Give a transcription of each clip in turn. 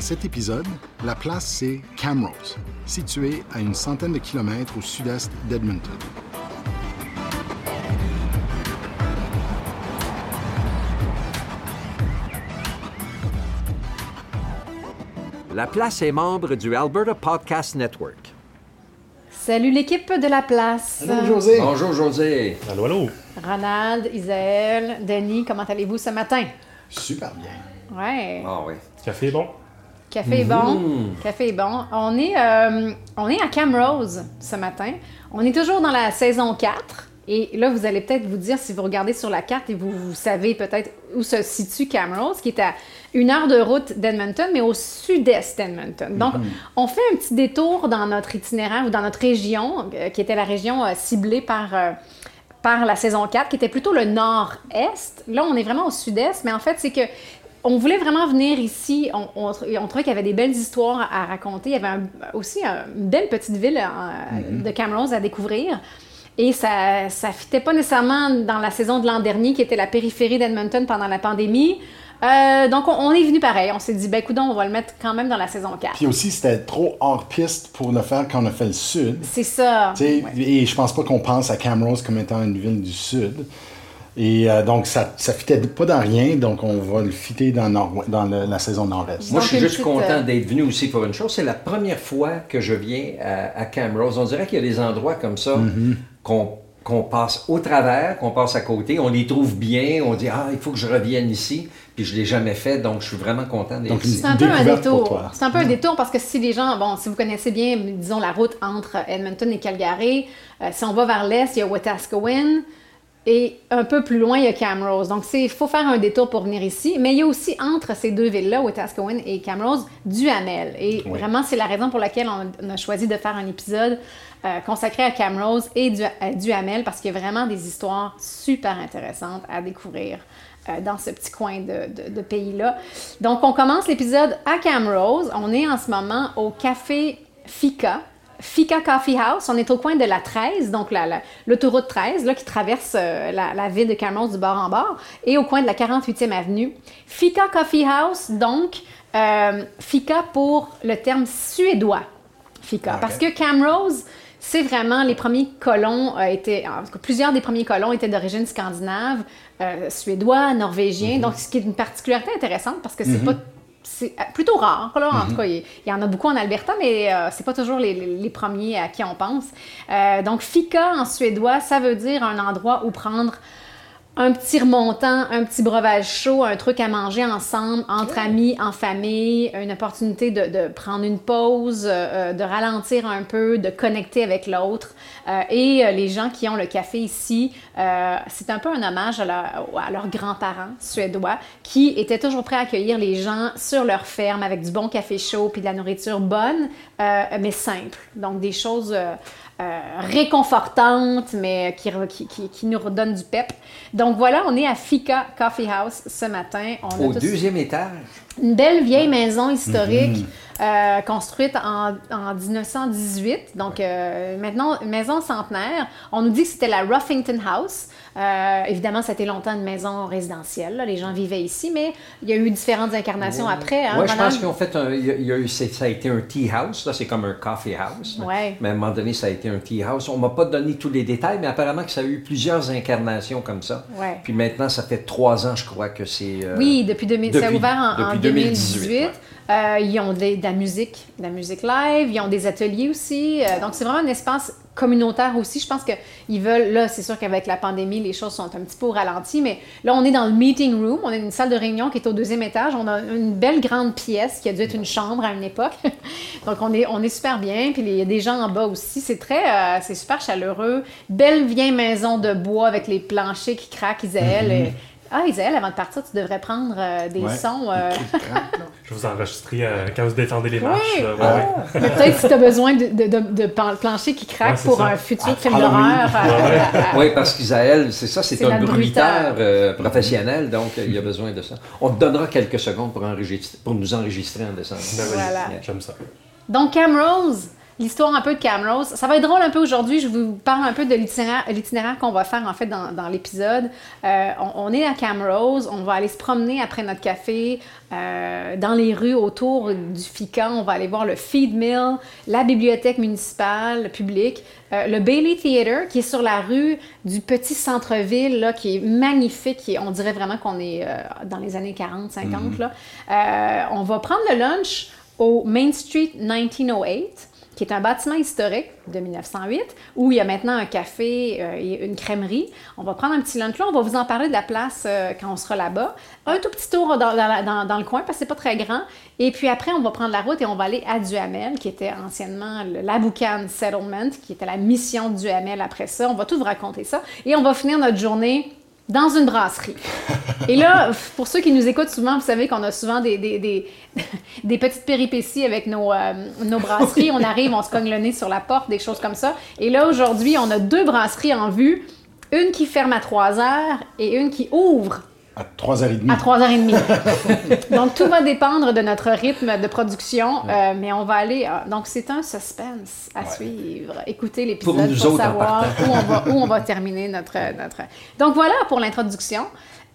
Dans cet épisode, la place c'est Camrose, située à une centaine de kilomètres au sud-est d'Edmonton. La place est membre du Alberta Podcast Network. Salut l'équipe de la place. Bonjour José. Bonjour José. Allô, allô. Ronald, Isaël, Denis, comment allez-vous ce matin? Super bien. Ouais. Ah oui. Café est bon? Café est bon. Café est bon. On est, euh, on est à Camrose ce matin. On est toujours dans la saison 4. Et là, vous allez peut-être vous dire, si vous regardez sur la carte et vous, vous savez peut-être où se situe Camrose, qui est à une heure de route d'Edmonton, mais au sud-est d'Edmonton. Donc, on fait un petit détour dans notre itinéraire ou dans notre région, euh, qui était la région euh, ciblée par, euh, par la saison 4, qui était plutôt le nord-est. Là, on est vraiment au sud-est, mais en fait, c'est que on voulait vraiment venir ici. On, on- on trouvait qu'il y avait des belles histoires à raconter. Il y avait un- aussi un- une belle petite ville euh, de Camrose à découvrir. Et ça ne fitait pas nécessairement dans la saison de l'an dernier, qui était la périphérie d'Edmonton pendant la pandémie. Euh, donc, on, on est venu pareil. On s'est dit, ben, écoute, on va le mettre quand même dans la saison 4. Puis aussi, c'était trop hors piste pour le faire quand on a fait le sud. C'est ça. Ouais. Et je pense pas qu'on pense à Camrose comme étant une ville du sud. Et euh, donc, ça ne fitait pas dans rien, donc on va le fitter dans, nord- dans le- la saison nord-est. Moi, je suis juste petite, content euh, d'être venu aussi pour une chose. C'est la première fois que je viens à, à Camrose. On dirait qu'il y a des endroits comme ça qu'on qu'on passe au travers, qu'on passe à côté. On les trouve bien. On dit, ah, il faut que je revienne ici. Puis je ne l'ai jamais fait, donc je suis vraiment content d'être ici. C'est un peu un détour. C'est un peu un détour parce que si les gens, bon, si vous connaissez bien, disons, la route entre Edmonton et Calgary, euh, si on va vers l'est, il y a Wetaskiwin et un peu plus loin, il y a Camrose. Donc, il faut faire un détour pour venir ici. Mais il y a aussi entre ces deux villes-là, Wetaskiwin et Camrose, Duhamel. Et Oui. vraiment, c'est la raison pour laquelle on, a choisi de faire un épisode euh, consacré à Camrose et du, à Duhamel parce qu'il y a vraiment des histoires super intéressantes à découvrir euh, dans ce petit coin de, de- de pays-là. Donc, on commence l'épisode à Camrose. On est en ce moment au café Fika. Fika Coffee House. On est au coin de la 13, donc la- la- l'autoroute 13, là, qui traverse euh, la, la ville de Camrose du bord en bord, et au coin de la 48e avenue. Fika Coffee House, donc, euh, Fika pour le terme suédois. Fika. Parce que Camrose, c'est vraiment les premiers colons euh, étaient, en tout cas, plusieurs des premiers colons étaient d'origine scandinave, euh, suédois, norvégien. Donc, ce qui est une particularité intéressante parce que c'est pas c'est euh, plutôt rare. Là. En tout cas, il il y en a beaucoup en Alberta, mais euh, c'est pas toujours les, les- les premiers à qui on pense. Euh, donc, fika en suédois, ça veut dire un endroit où prendre un petit remontant, un petit breuvage chaud, un truc à manger ensemble, entre amis, en famille, une opportunité de, de prendre une pause, euh, euh, de ralentir un peu, de connecter avec l'autre. Euh, et euh, les gens qui ont le café ici, c'est un peu un hommage à, leur- à leurs grands-parents suédois qui étaient toujours prêts à accueillir les gens sur leur ferme avec du bon café chaud puis de la nourriture bonne, mais simple. Donc des choses euh, réconfortantes, mais qui, nous redonnent du pep. Donc voilà, on est à Fika Coffee House ce matin. On a Au tous- deuxième étage. une belle vieille maison historique euh, construite en, en 1918. Donc, euh, maintenant, maison centenaire. On nous dit que c'était la Ruffington House. Euh, évidemment, ça a été longtemps une maison résidentielle. là. Les gens vivaient ici, mais il y a eu différentes incarnations après. hein, Oui, je pense qu'ils ont fait un. Il y a, il y a eu, ça a été un tea house, là, c'est comme un coffee house. Ouais. Mais à un moment donné, ça a été un tea house. On m'a pas donné tous les détails, mais apparemment que ça a eu plusieurs incarnations comme ça. Ouais. Puis maintenant, ça fait trois ans, je crois, que c'est. euh, Oui, depuis 2000, ça a depuis- ouvert en, en depuis 2018. 2018, ouais. Euh, ils ont des- de la musique, de la musique live, ils ont des ateliers aussi. Euh, donc, c'est vraiment un espace communautaire aussi. Je pense qu'ils veulent, là, c'est sûr qu'avec la pandémie, les choses sont un petit peu au ralenti, mais là, on est dans le meeting room. On a une salle de réunion qui est au deuxième étage. On a une belle grande pièce qui a dû être une chambre à une époque. donc, on est, on est super bien. Puis, il y a des gens en bas aussi. C'est très, euh, c'est super chaleureux. Belle vieille maison de bois avec les planchers qui craquent, Isaël. Et- Ah, Isaël, avant de partir, tu devrais prendre euh, des Ouais. sons. euh, Je vous enregistrerai euh, quand vous détendez les marches. Oui. là, ouais, Ah. ouais. mais peut-être si tu as besoin de, de, de, de plan- planchers qui c'est pour ça. un futur Ah, film d'horreur. euh, Oui, parce qu'Isaël, c'est ça, c'est un bruiteur euh, professionnel, donc il a besoin de ça. On te donnera quelques secondes pour, enregistrer, pour nous enregistrer en décembre. Oui, Voilà. J'aime ça. Donc, Camrose, l'histoire un peu de Camrose. Ça va être drôle un peu aujourd'hui. Je vous parle un peu de l'itinéraire qu'on va faire en fait dans, dans l'épisode. Euh, on, on est à Camrose. On va aller se promener après notre café euh, dans les rues autour du FICA. On va aller voir le Feed Mill, la bibliothèque municipale publique, euh, le Bailey Theatre qui est sur la rue du petit centre-ville là, qui est magnifique. Qui est- on dirait vraiment qu'on est euh, dans les années 40, 50. là. Euh, on va prendre le lunch au Main Street 1908 qui est un bâtiment historique de 1908, où il y a maintenant un café euh, et une crèmerie. On va prendre un petit lunch là, on va vous en parler de la place euh, quand on sera là-bas. Un tout petit tour dans, la- le coin, parce que c'est pas très grand. Et puis après, on va prendre la route et on va aller à Duhamel, qui était anciennement le Laboucan Settlement, qui était la mission de Duhamel après ça. On va tout vous raconter ça. Et on va finir notre journée dans une brasserie. Et là, pour ceux qui nous écoutent souvent, vous savez qu'on a souvent des, des, petites péripéties avec nos, euh, nos brasseries. On arrive, on se cogne le nez sur la porte, des choses comme ça. Et là, aujourd'hui, on a deux brasseries en vue. Une qui ferme à 3 heures et une qui ouvre À 3h30. à 3h30. donc, tout va dépendre de notre rythme de production, euh, mais on va aller. euh, donc, c'est un suspense à suivre. Écoutez l'épisode Pour pour, savoir où on, va, où on va terminer notre, notre. Donc, voilà pour l'introduction.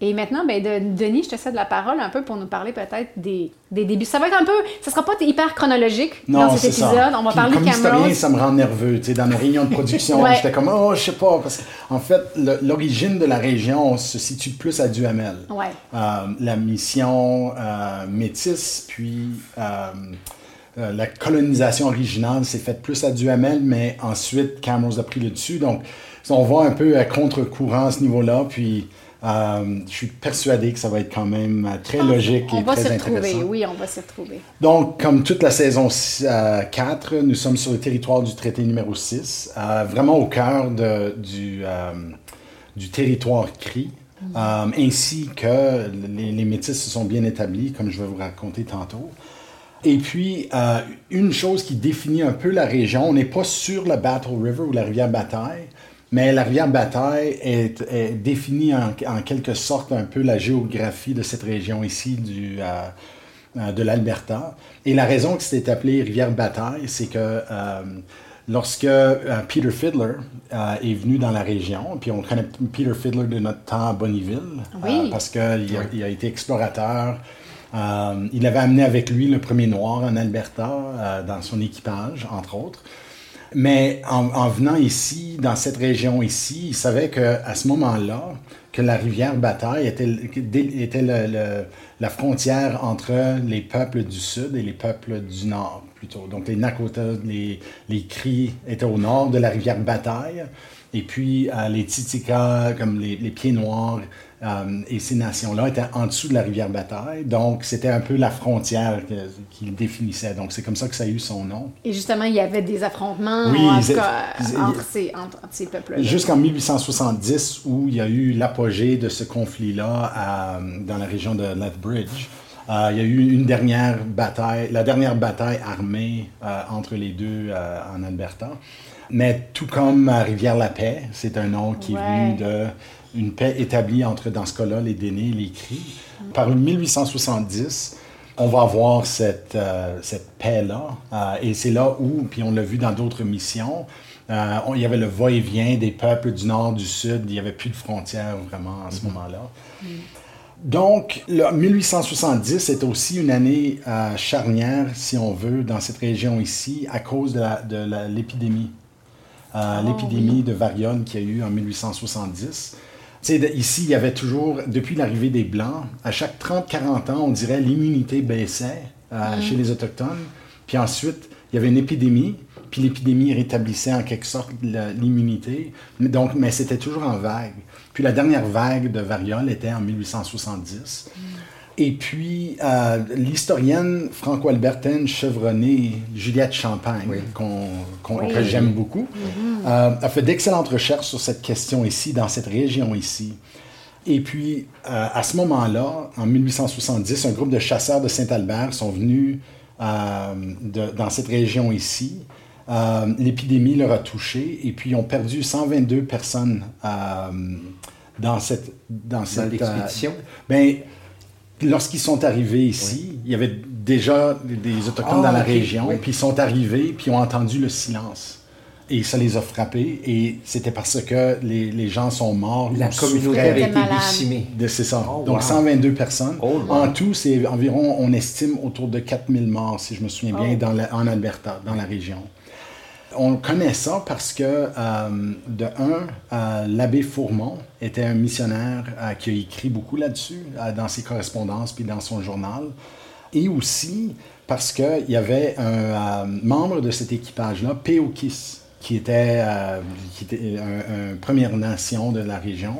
Et maintenant, ben, de- Denis, je te cède la parole un peu pour nous parler peut-être des, des débuts. Ça va être un peu. Ça sera pas hyper chronologique dans cet ça. épisode. On va Puis parler comme de historien, ça me rend nerveux. Tu sais, dans nos réunions de production, Ouais. j'étais comme, oh, je sais pas. Parce qu'en fait, l'origine de la région se situe plus à Duhamel. Ouais. Euh, la mission euh, métisse, puis euh, la colonisation originale s'est faite plus à Duhamel, mais ensuite, Camrose a pris le dessus. Donc, on va un peu à contre-courant à ce niveau-là. Puis, euh, je suis persuadé que ça va être quand même euh, très logique On et va très retrouver. intéressant. Oui, on va s'y retrouver. Donc, comme toute la saison euh, 4, nous sommes sur le territoire du traité numéro 6, euh, vraiment au cœur de- du, euh, du territoire CRI, euh, ainsi que les, les métis se sont bien établis, comme je vais vous raconter tantôt. Et puis, euh, une chose qui définit un peu la région, on n'est pas sur le Battle River ou la rivière Bataille, mais la rivière Bataille est, est définit en, en quelque sorte un peu la géographie de cette région ici du, euh, de l'Alberta. Et la raison que c'était appelé rivière Bataille, c'est que euh, lorsque euh, Peter Fiddler euh, est venu dans la région, puis on connaît Peter Fiddler de notre temps à Bonneville, Oui. euh, parce qu'il a, il a été explorateur. Euh, il avait amené avec lui le premier noir en Alberta euh, dans son équipage, entre autres. Mais en, en venant ici, dans cette région ici, il savait qu'à ce moment-là, que la rivière Bataille était, la frontière entre les peuples du sud et les peuples du nord, plutôt. Donc les Nakota, les, les Cris étaient au nord de la rivière Bataille. Et puis euh, les Titicaca, comme les, les Pieds Noirs, euh, et ces nations-là étaient en dessous de la rivière Bataille. Donc c'était un peu la frontière qu'il définissait. Donc c'est comme ça que ça a eu son nom. Et justement, il y avait des affrontements Oui, en cas, entre, ces, entre, ces peuples-là. Jusqu'en 1870, où il y a eu l'apogée de ce conflit-là à- dans la région de Lethbridge. Euh, il y a eu une dernière bataille, la dernière bataille armée euh, entre les deux euh, en Alberta. Mais tout comme Rivière-la-Paix, c'est un nom qui est Ouais. venu de une paix établie entre, dans ce cas-là, les Dénés et les Cris. Par 1870, on va avoir cette, euh, cette paix-là. Euh, et c'est là où, puis on l'a vu dans d'autres missions, euh, on- il y avait le va-et-vient des peuples du nord, du sud. Il n'y avait plus de frontières vraiment à ce moment-là. Donc, le 1870 est aussi une année euh, charnière, si on veut, dans cette région ici, à cause de l'épidémie. Euh, L'épidémie de variole qu'il y a eu en 1870. Tu sais, de- ici, il y avait toujours, depuis l'arrivée des Blancs, à chaque 30-40 ans, on dirait l'immunité baissait euh, chez les Autochtones. Puis ensuite, il y avait une épidémie, puis l'épidémie rétablissait en quelque sorte l'immunité. Donc, mais c'était toujours en vague. Puis la dernière vague de variole était en 1870. Et puis, euh, l'historienne franco-albertaine chevronnée Juliette Champagne, Oui. qu'on, qu'on- Oui. que j'aime beaucoup, euh, a fait d'excellentes recherches sur cette question ici, dans cette région ici. Et puis, euh, à ce moment-là, en 1870, un groupe de chasseurs de Saint-Albert sont venus de- dans cette région ici. Euh, L'épidémie leur a touché et puis ils ont perdu 122 personnes euh, dans cette... Dans, cette, l'expédition? ben, lorsqu'ils sont arrivés ici, il y avait déjà des Autochtones Ah, dans la ok, région, oui. puis ils sont arrivés, puis ont entendu le silence. Et ça les a frappés, et c'était parce que les, les gens sont morts. La communauté avait Était été décimée. De- C'est ça. Oh, Donc wow. 122 personnes. Oh, wow. En tout, c'est environ, on estime, autour de 4000 morts, si je me souviens bien, Oh. dans la- en Alberta, dans la région. On connaît ça parce que, euh, de un, euh, l'abbé Fourmont était un missionnaire euh, qui a écrit beaucoup là-dessus, dans ses correspondances puis dans son journal. Et aussi parce qu'il y avait un membre de cet équipage-là, Peokis, qui était, qui était un, Première Nation de la région.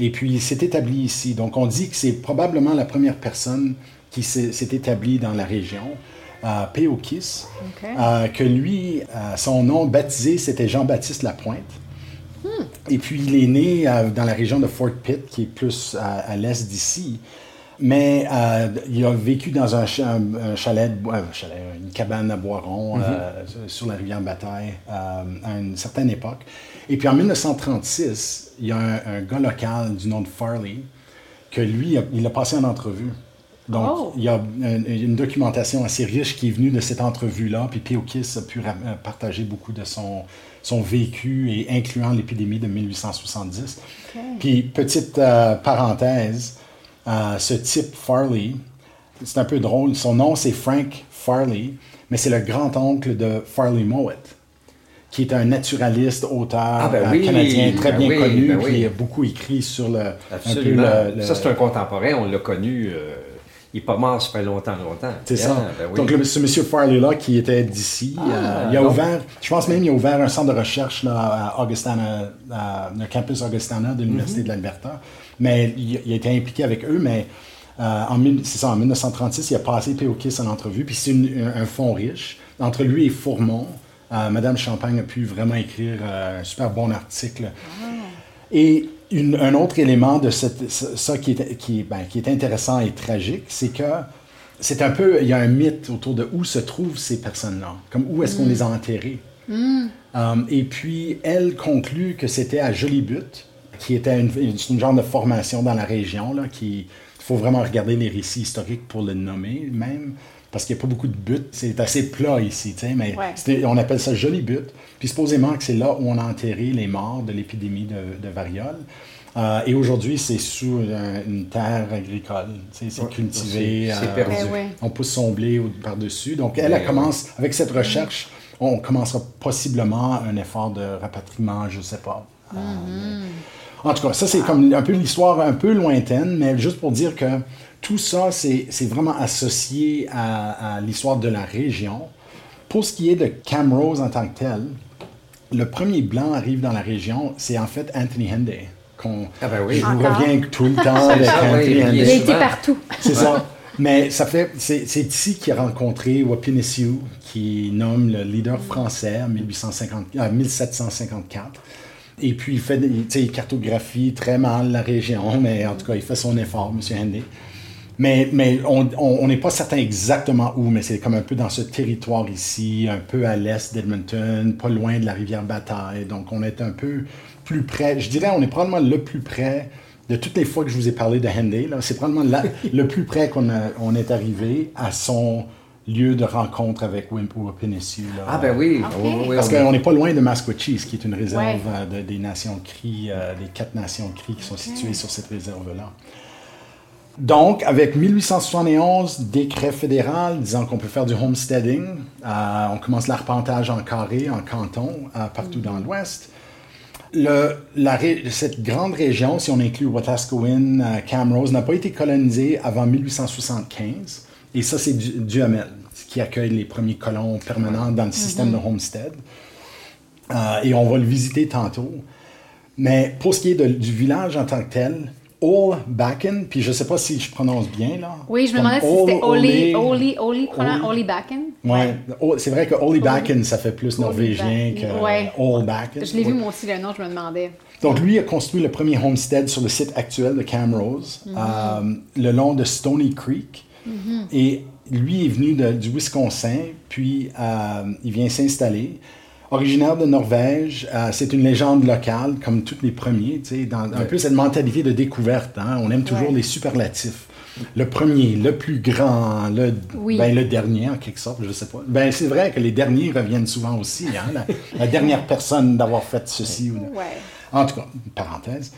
Et puis, il s'est établi ici. Donc, on dit que c'est probablement la première personne qui s'est établie dans la région, Peokis. OK. Euh, que lui, euh, son nom baptisé, c'était Jean-Baptiste Lapointe. Et puis, il est né euh, dans la région de Fort Pitt, qui est plus à, à l'est d'ici. Mais il a vécu dans un, cha- un- un chalet, une cabane à Boiron euh, sur la rivière Bataille à une certaine époque. Et puis en 1936, il y a un, un gars local du nom de Farley que lui, il a passé en entrevue. Donc, Oh. il y a une, une documentation assez riche qui est venue de cette entrevue-là, puis Peokis a pu euh, partager beaucoup de son, son vécu, et incluant l'épidémie de 1870. OK. Puis, petite euh, parenthèse, euh, ce type Farley, c'est un peu drôle, son nom c'est Frank Farley, mais c'est le grand-oncle de Farley Mowat, qui est un naturaliste, auteur Ah, ben oui, canadien très ben bien oui, connu, ben oui. il a beaucoup écrit sur le, un peu Absolument. le- le- Ça, c'est un contemporain, on l'a connu. euh, il n'est pas mort, ça fait longtemps, longtemps. C'est ça. ben oui. Donc, le- ce monsieur Farley-là, qui était d'ici, Ah, euh, il a ouvert, je pense même, il a ouvert un centre de recherche là, à Augustana, à le campus Augustana de l'Université de l'Alberta. Mais il, il a été impliqué avec eux, mais euh, en, ça, en 1936, il a passé Peokis en entrevue, puis c'est un, un fonds riche. Entre lui et Fourmont, euh, Madame Champagne a pu vraiment écrire euh, un super bon article. Et une- un autre élément de cette, ça ça qui est, qui, est, ben, qui est intéressant et tragique, c'est que c'est un peu, il y a un mythe autour de où se trouvent ces personnes-là, comme où est-ce qu'on les a enterrées. Um, et puis, elle conclut que c'était à Jolibut, qui était une, une, une genre de formation dans la région, là, qui, il faut vraiment regarder les récits historiques pour le nommer même, parce qu'il n'y a pas beaucoup de buts. C'est assez plat ici, tu sais, mais Ouais. on appelle ça Jolibut. Puis supposément que c'est là où on a enterré les morts de l'épidémie de, de variole. Euh, et aujourd'hui, c'est sous un- une terre agricole. C'est Ouais, cultivé. c'est- euh, perdu. Eh ouais. on pousse son blé par-dessus. Donc, elle, elle commence, avec cette recherche, on commencera possiblement un effort de rapatriement, je ne sais pas. Euh, mais- en tout cas, ça, c'est comme un peu l'histoire un peu lointaine, mais juste pour dire que tout ça, c'est vraiment associé à, à l'histoire de la région. Pour ce qui est de Camrose en tant que tel, le premier blanc arrive dans la région, c'est en fait Anthony Henday. qu'on- Ah ben oui. Je vous reviens tout le temps avec ça, oui, Anthony il Il a été partout. C'est ça. Mais ça fait, c'est ici qu'il a rencontré Wapinesiu, qui nomme le leader français en 1850, euh, 1754. Et puis, il fait, des- tu sais, il cartographie très mal la région, mais en tout cas, il fait son effort, M. Henday. Mais, mais on on- on n'est pas certain exactement où, mais c'est comme un peu dans ce territoire ici, un peu à l'est d'Edmonton, pas loin de la rivière Bataille. Donc, on est un peu plus près. Je dirais, on est probablement le plus près de toutes les fois que je vous ai parlé de Henday. là, C'est probablement la- le plus près qu'on a- on est arrivé à son lieu de rencontre avec Wimpu-Wapinessu. là. Ah ben oui. Ok. oui, oui, Parce on- qu'on n'est pas loin de Masquatchis, qui est une réserve Ouais. euh, de- des nations cris, euh, des quatre nations cris qui sont situées sur cette réserve-là. Donc, avec 1871, décret fédéral disant qu'on peut faire du homesteading, euh, on commence l'arpentage en carré, en canton, euh, partout dans l'Ouest. Cette grande région, si on inclut Wetaskiwin, euh, Camrose, n'a pas été colonisée avant 1875. Et ça, c'est du, Duhamel qui accueille les premiers colons permanents dans le système de homestead. Euh, et on va le visiter tantôt. Mais pour ce qui est de- du village en tant que tel, Old Backen, puis je ne sais pas si je prononce bien là. Oui, je me demandais si c'était Ole- Oli, Ole- Oli, Oli, Ole- Oli Backen. Ouais, Oh, c'est vrai que Oli Backen, ça fait plus Ole norvégien que Ouais. Old Backen. Je l'ai vu moi aussi le nom, je me demandais. Donc, lui a construit le premier homestead sur le site actuel de Camrose, euh, le long de Stony Creek. Et lui est venu de- du Wisconsin, puis euh, il vient s'installer. Originaire de Norvège, euh, c'est une légende locale, comme tous les premiers, dans un peu cette mentalité de découverte. hein. On aime toujours Ouais. les superlatifs. le premier, le plus grand, le, Oui. ben, le dernier en quelque sorte, je sais pas. Ben, c'est vrai que les derniers reviennent souvent aussi, hein, la, la dernière personne d'avoir fait ceci ou Ouais. en tout cas, une parenthèse.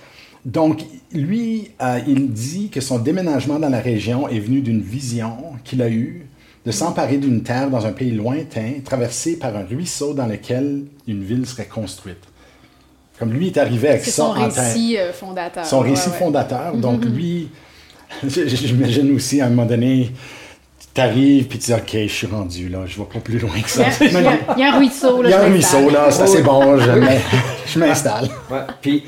Donc, lui, euh, il dit que son déménagement dans la région est venu d'une vision qu'il a eue de s'emparer d'une terre dans un pays lointain, traversée par un ruisseau dans lequel une ville serait construite. Comme lui est arrivé avec C'est ça son en tête. récit euh, fondateur. Son Ouais, récit ouais. fondateur. Donc, lui, j'imagine aussi à un moment donné, tu arrives puis tu dis OK, je suis rendu là, je vais pas plus loin que Il y, ça. il y a- il y a un ruisseau, là. Il y a un ruisseau là, c'est assez Oui. bon, je m'in- je m'installe. Ouais. Puis, puis-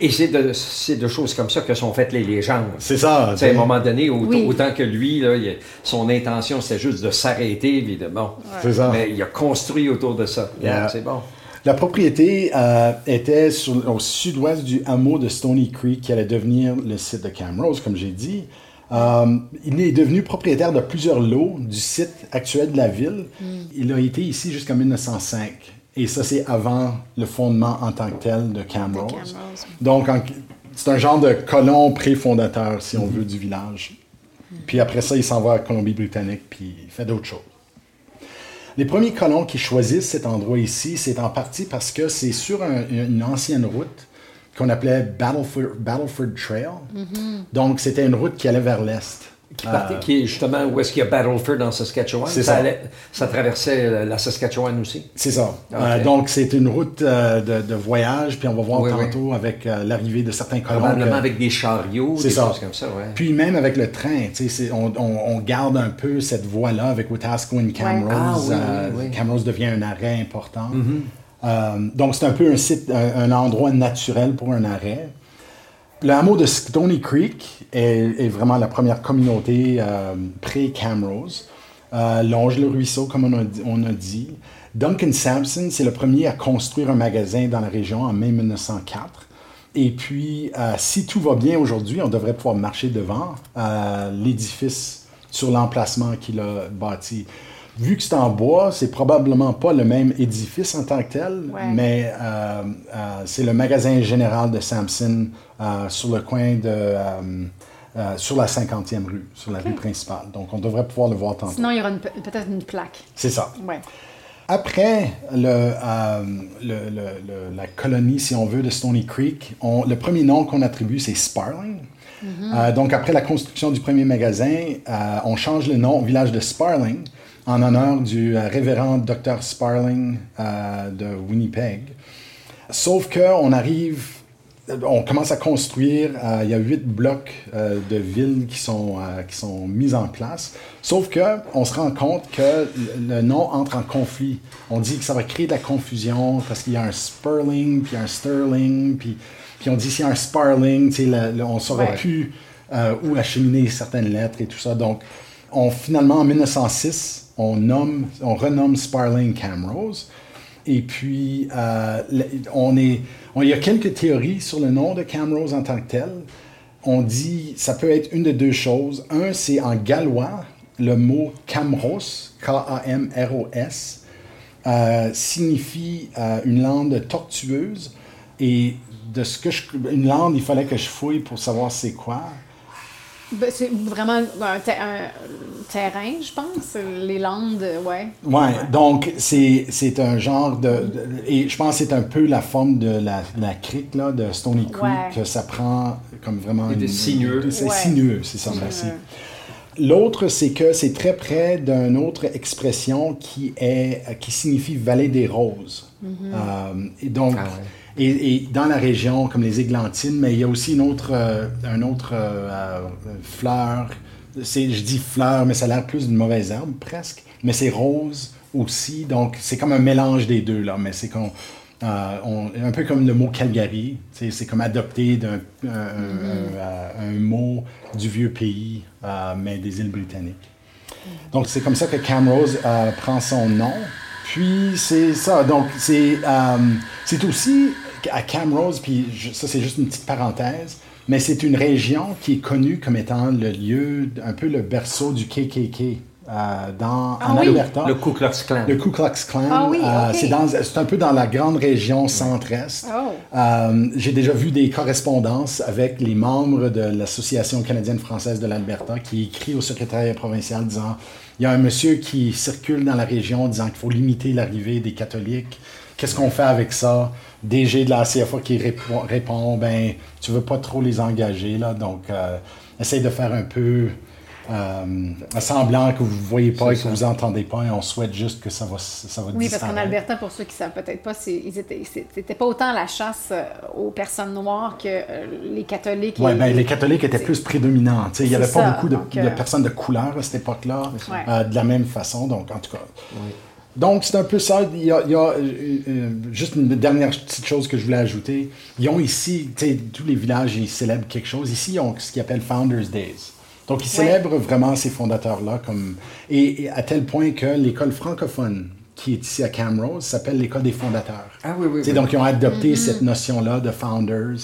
et c'est de, c'est de choses comme ça que sont faites les légendes. C'est ça. Sais, à un moment donné, autant, Oui. autant que lui, là, il a- son intention, c'était juste de s'arrêter, évidemment. C'est ça. Mais il a construit autour de ça. Yeah. C'est bon. La propriété euh, était sur- au sud-ouest du hameau de Stony Creek, qui allait devenir le site de Camrose, comme j'ai dit. Euh, il est devenu propriétaire de plusieurs lots du site actuel de la ville. Il a été ici jusqu'en 1905. Et ça, c'est avant le fondement en tant que tel de Camrose. Donc, c'est un genre de colon pré-fondateur, si on veut, du village. Puis après ça, il s'en va à Colombie-Britannique, puis il fait d'autres choses. Les premiers colons qui choisissent cet endroit ici, c'est en partie parce que c'est sur un- une ancienne route qu'on appelait Battleford, Battleford Trail. Donc, c'était une route qui allait vers l'est. Qui, partait- qui est justement où est-ce qu'il y a Battleford dans Saskatchewan. Ça. ça. allait- ça traversait euh, la Saskatchewan aussi. C'est ça. Ok. Euh, donc, c'est une route euh, de, de voyage, puis on va voir Oui, tantôt avec euh, l'arrivée de certains colons. Probablement que- avec des chariots, C'est des ça. choses comme ça. Ouais. Puis même avec le train, tu sais, c'est- on, on- on garde un peu cette voie-là avec Wetaskiwin Ouais. Camrose. Ah oui, euh, oui, oui. Camrose devient un arrêt important. Euh, donc c'est un peu un site, un, un endroit naturel pour un arrêt. Le hameau de Stony Creek est, vraiment la première communauté euh, pré-Camrose. Euh, longe le ruisseau, comme on a, dit-. Duncan Sampson, c'est le premier à construire un magasin dans la région en mai 1904. Et puis, euh, si tout va bien aujourd'hui, on devrait pouvoir marcher devant l'édifice sur l'emplacement qu'il a bâti. Vu que c'est en bois, c'est probablement pas le même édifice en tant que tel, Ouais. mais euh, euh, c'est le magasin général de Sampson euh, sur le coin de. sur la 50e rue, sur la rue principale. Donc, on devrait pouvoir le voir tantôt. Sinon, il y aura peut-être une plaque. C'est ça. Ouais. Après le, le- le- le- la colonie, si on veut, de Stony Creek, on- le premier nom qu'on attribue, c'est Sparling. Euh, donc, après la construction du premier magasin, on change le nom au village de Sparling en honneur du euh, révérend Dr. Sparling euh, de Winnipeg. Sauf qu'on arrive, on commence à construire, euh, il y a huit blocs euh, de villes qui sont, euh, qui sont mis en place. Sauf que on se rend compte que le, nom entre en conflit. On dit que ça va créer de la confusion parce qu'il y a un Sperling, puis un Sterling, puis, puis on dit s'il y a un Sparling, le- le- on ne saura Ouais. plus euh, où acheminer certaines lettres et tout ça. Donc, on, finalement, en 1906, on, nomme, on renomme Sparling Camrose. Et puis, euh, on est, il y a quelques théories sur le nom de Camrose en tant que tel. On dit, ça peut être une de deux choses. Un, c'est en gallois, le mot Camros, K-A-M-R-O-S, euh, signifie euh, une lande tortueuse. Et de ce que je, une lande, il fallait que je fouille pour savoir c'est quoi. Ben, c'est vraiment un, te- un terrain, je pense. Les landes, ouais. Ouais, donc c'est c'est un genre de, de- Et je pense que c'est un peu la forme de la, la crique, là, de Stony Creek, Ouais. que ça prend comme vraiment. Et de une- sinueux. C'est Ouais. sinueux, c'est ça, merci. L'autre, c'est que c'est très près d'une autre expression qui, est, qui signifie vallée des roses. Euh, et donc, Ah ouais. et, et dans la région, comme les églantines, mais il y a aussi une autre, euh, un autre euh, euh, fleur. C'est, je dis fleur, mais ça a l'air plus d'une mauvaise herbe, presque. Mais c'est rose aussi. Donc, c'est comme un mélange des deux, là. Mais c'est qu'on. Euh, un peu comme le mot Calgary, c'est comme adopté d'un un, un- un- un mot du vieux pays, euh, mais des îles britanniques. Donc, c'est comme ça que Camrose euh, prend son nom. Puis, c'est ça. Donc, c'est aussi à Camrose, puis ça, c'est juste une petite parenthèse, mais c'est une région qui est connue comme étant le lieu, un peu le berceau du KKK euh, dans, Ah en oui. Alberta. Le Ku Klux Klan. Le Ku Klux Klan. Ah oui, euh, c'est, un peu dans la grande région centre-est. Oh. Euh, j'ai déjà vu des correspondances avec les membres de l'Association canadienne-française de l'Alberta qui écrit au secrétariat provincial disant il y a un monsieur qui circule dans la région disant qu'il faut limiter l'arrivée des catholiques. Qu'est-ce qu'on fait avec ça? DG de la CFA qui répond, répond ben, tu veux pas trop les engager, là, donc euh, essaye de faire un peu euh, semblant que vous voyez pas et que ça. vous entendez pas et on souhaite juste que ça va, ça va Oui, parce qu'en. Alberta, pour ceux qui ne savent peut-être pas, c'était pas autant la chasse euh, aux personnes noires que euh, les catholiques. Oui, ben, les catholiques étaient plus prédominants. tu sais, Il n'y avait pas ça, beaucoup de, donc, de euh, personnes de couleur à cette époque-là, Ouais. euh, de la même façon. Donc, en tout cas. Donc, c'est un peu ça. Il y a, il y a, euh, juste une dernière petite chose que je voulais ajouter. Ils ont ici, tu sais, tous les villages, ils célèbrent quelque chose. Ici, ils ont ce qu'ils appellent Founders Days. Donc, ils Ouais. célèbrent vraiment ces fondateurs-là. comme et, et à tel point que l'école francophone qui est ici à Camrose s'appelle l'école des fondateurs. Ah oui, oui, oui. Donc, ils ont adopté Mm-hmm. cette notion-là de founders.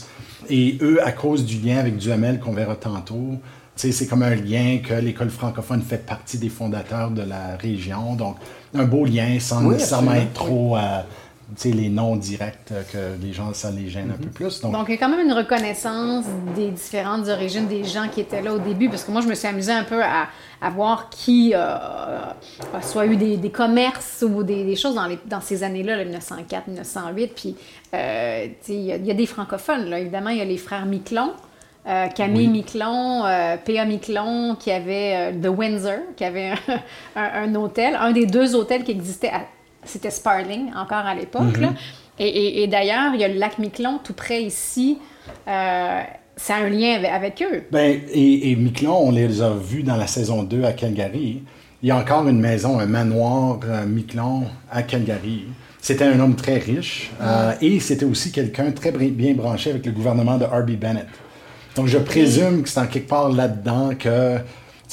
Et eux, à cause du lien avec Duhamel qu'on verra tantôt, c'est comme un lien que l'école francophone fait partie des fondateurs de la région. Donc, un beau lien sans Oui, nécessairement être trop, euh, les noms directs euh, que les gens, ça les gêne un peu Mm-hmm. plus. Donc, Donc, il y a quand même une reconnaissance des différentes origines des gens qui étaient là au début, parce que moi, je me suis amusée un peu à, à voir qui euh, a soit eu des, des commerces ou des, des choses dans, les, dans ces années-là, le 1904, 1908. Puis, euh, il y, a- il y a des francophones, là. Évidemment, il y a les frères Miquelon. euh, Camille Miquelon, euh, P.A. Miquelon, qui avait euh, The Windsor, qui avait un, un- un hôtel, un des deux hôtels qui existaient à, c'était Sparling, encore à l'époque. là. Et, et- et d'ailleurs, il y a le lac Miquelon tout près ici. Euh, ça a un lien avec, avec eux. Ben, et, et Miquelon, on les a vus dans la saison 2 à Calgary. Il y a encore une maison, un manoir euh, Miquelon à Calgary. C'était un homme très riche euh, et c'était aussi quelqu'un très bien branché avec le gouvernement de R.B. Bennett. Donc, je présume que c'est en quelque part là-dedans que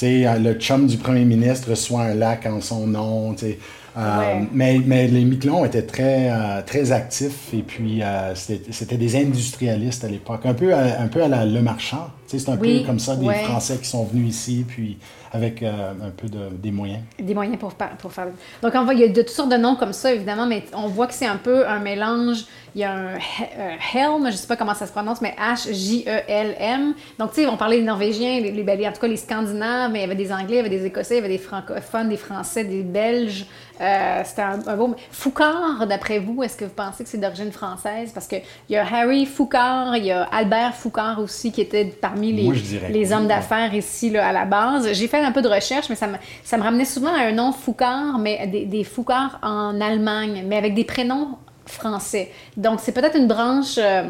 le chum du premier ministre reçoit un lac en son nom. tu sais. Euh, Ouais. mais, mais les Miquelons étaient très, euh, très actifs et puis euh, c'était des industrialistes à l'époque, un peu à, un peu à la Le Marchand. C'est un Oui, peu comme ça des ouais. Français qui sont venus ici puis avec euh, un peu de, des moyens. Des moyens pour, pour faire. Donc, on voit, il y a de toutes sortes de noms comme ça, évidemment, mais on voit que c'est un peu un mélange. Il y a un he- euh, Helm, je ne sais pas comment ça se prononce, mais H-J-E-L-M. Donc, tu sais, on parlait des Norvégiens, les, les- en tout cas les Scandinaves, mais il y avait des Anglais, il y avait des Écossais, il y avait des francophones, des Français, des Belges. Euh, C'était un, un beau. Foucard, d'après vous, est-ce que vous pensez que c'est d'origine française? Parce qu'il y a Harry Foucard, il y a Albert Foucard aussi, qui était parmi les, Moi, hommes d'affaires ici là, à la base. J'ai fait un peu de recherche, mais ça me, ça me ramenait souvent à un nom Foucard, mais des, des Foucard en Allemagne, mais avec des prénoms français. Donc, c'est peut-être une branche euh,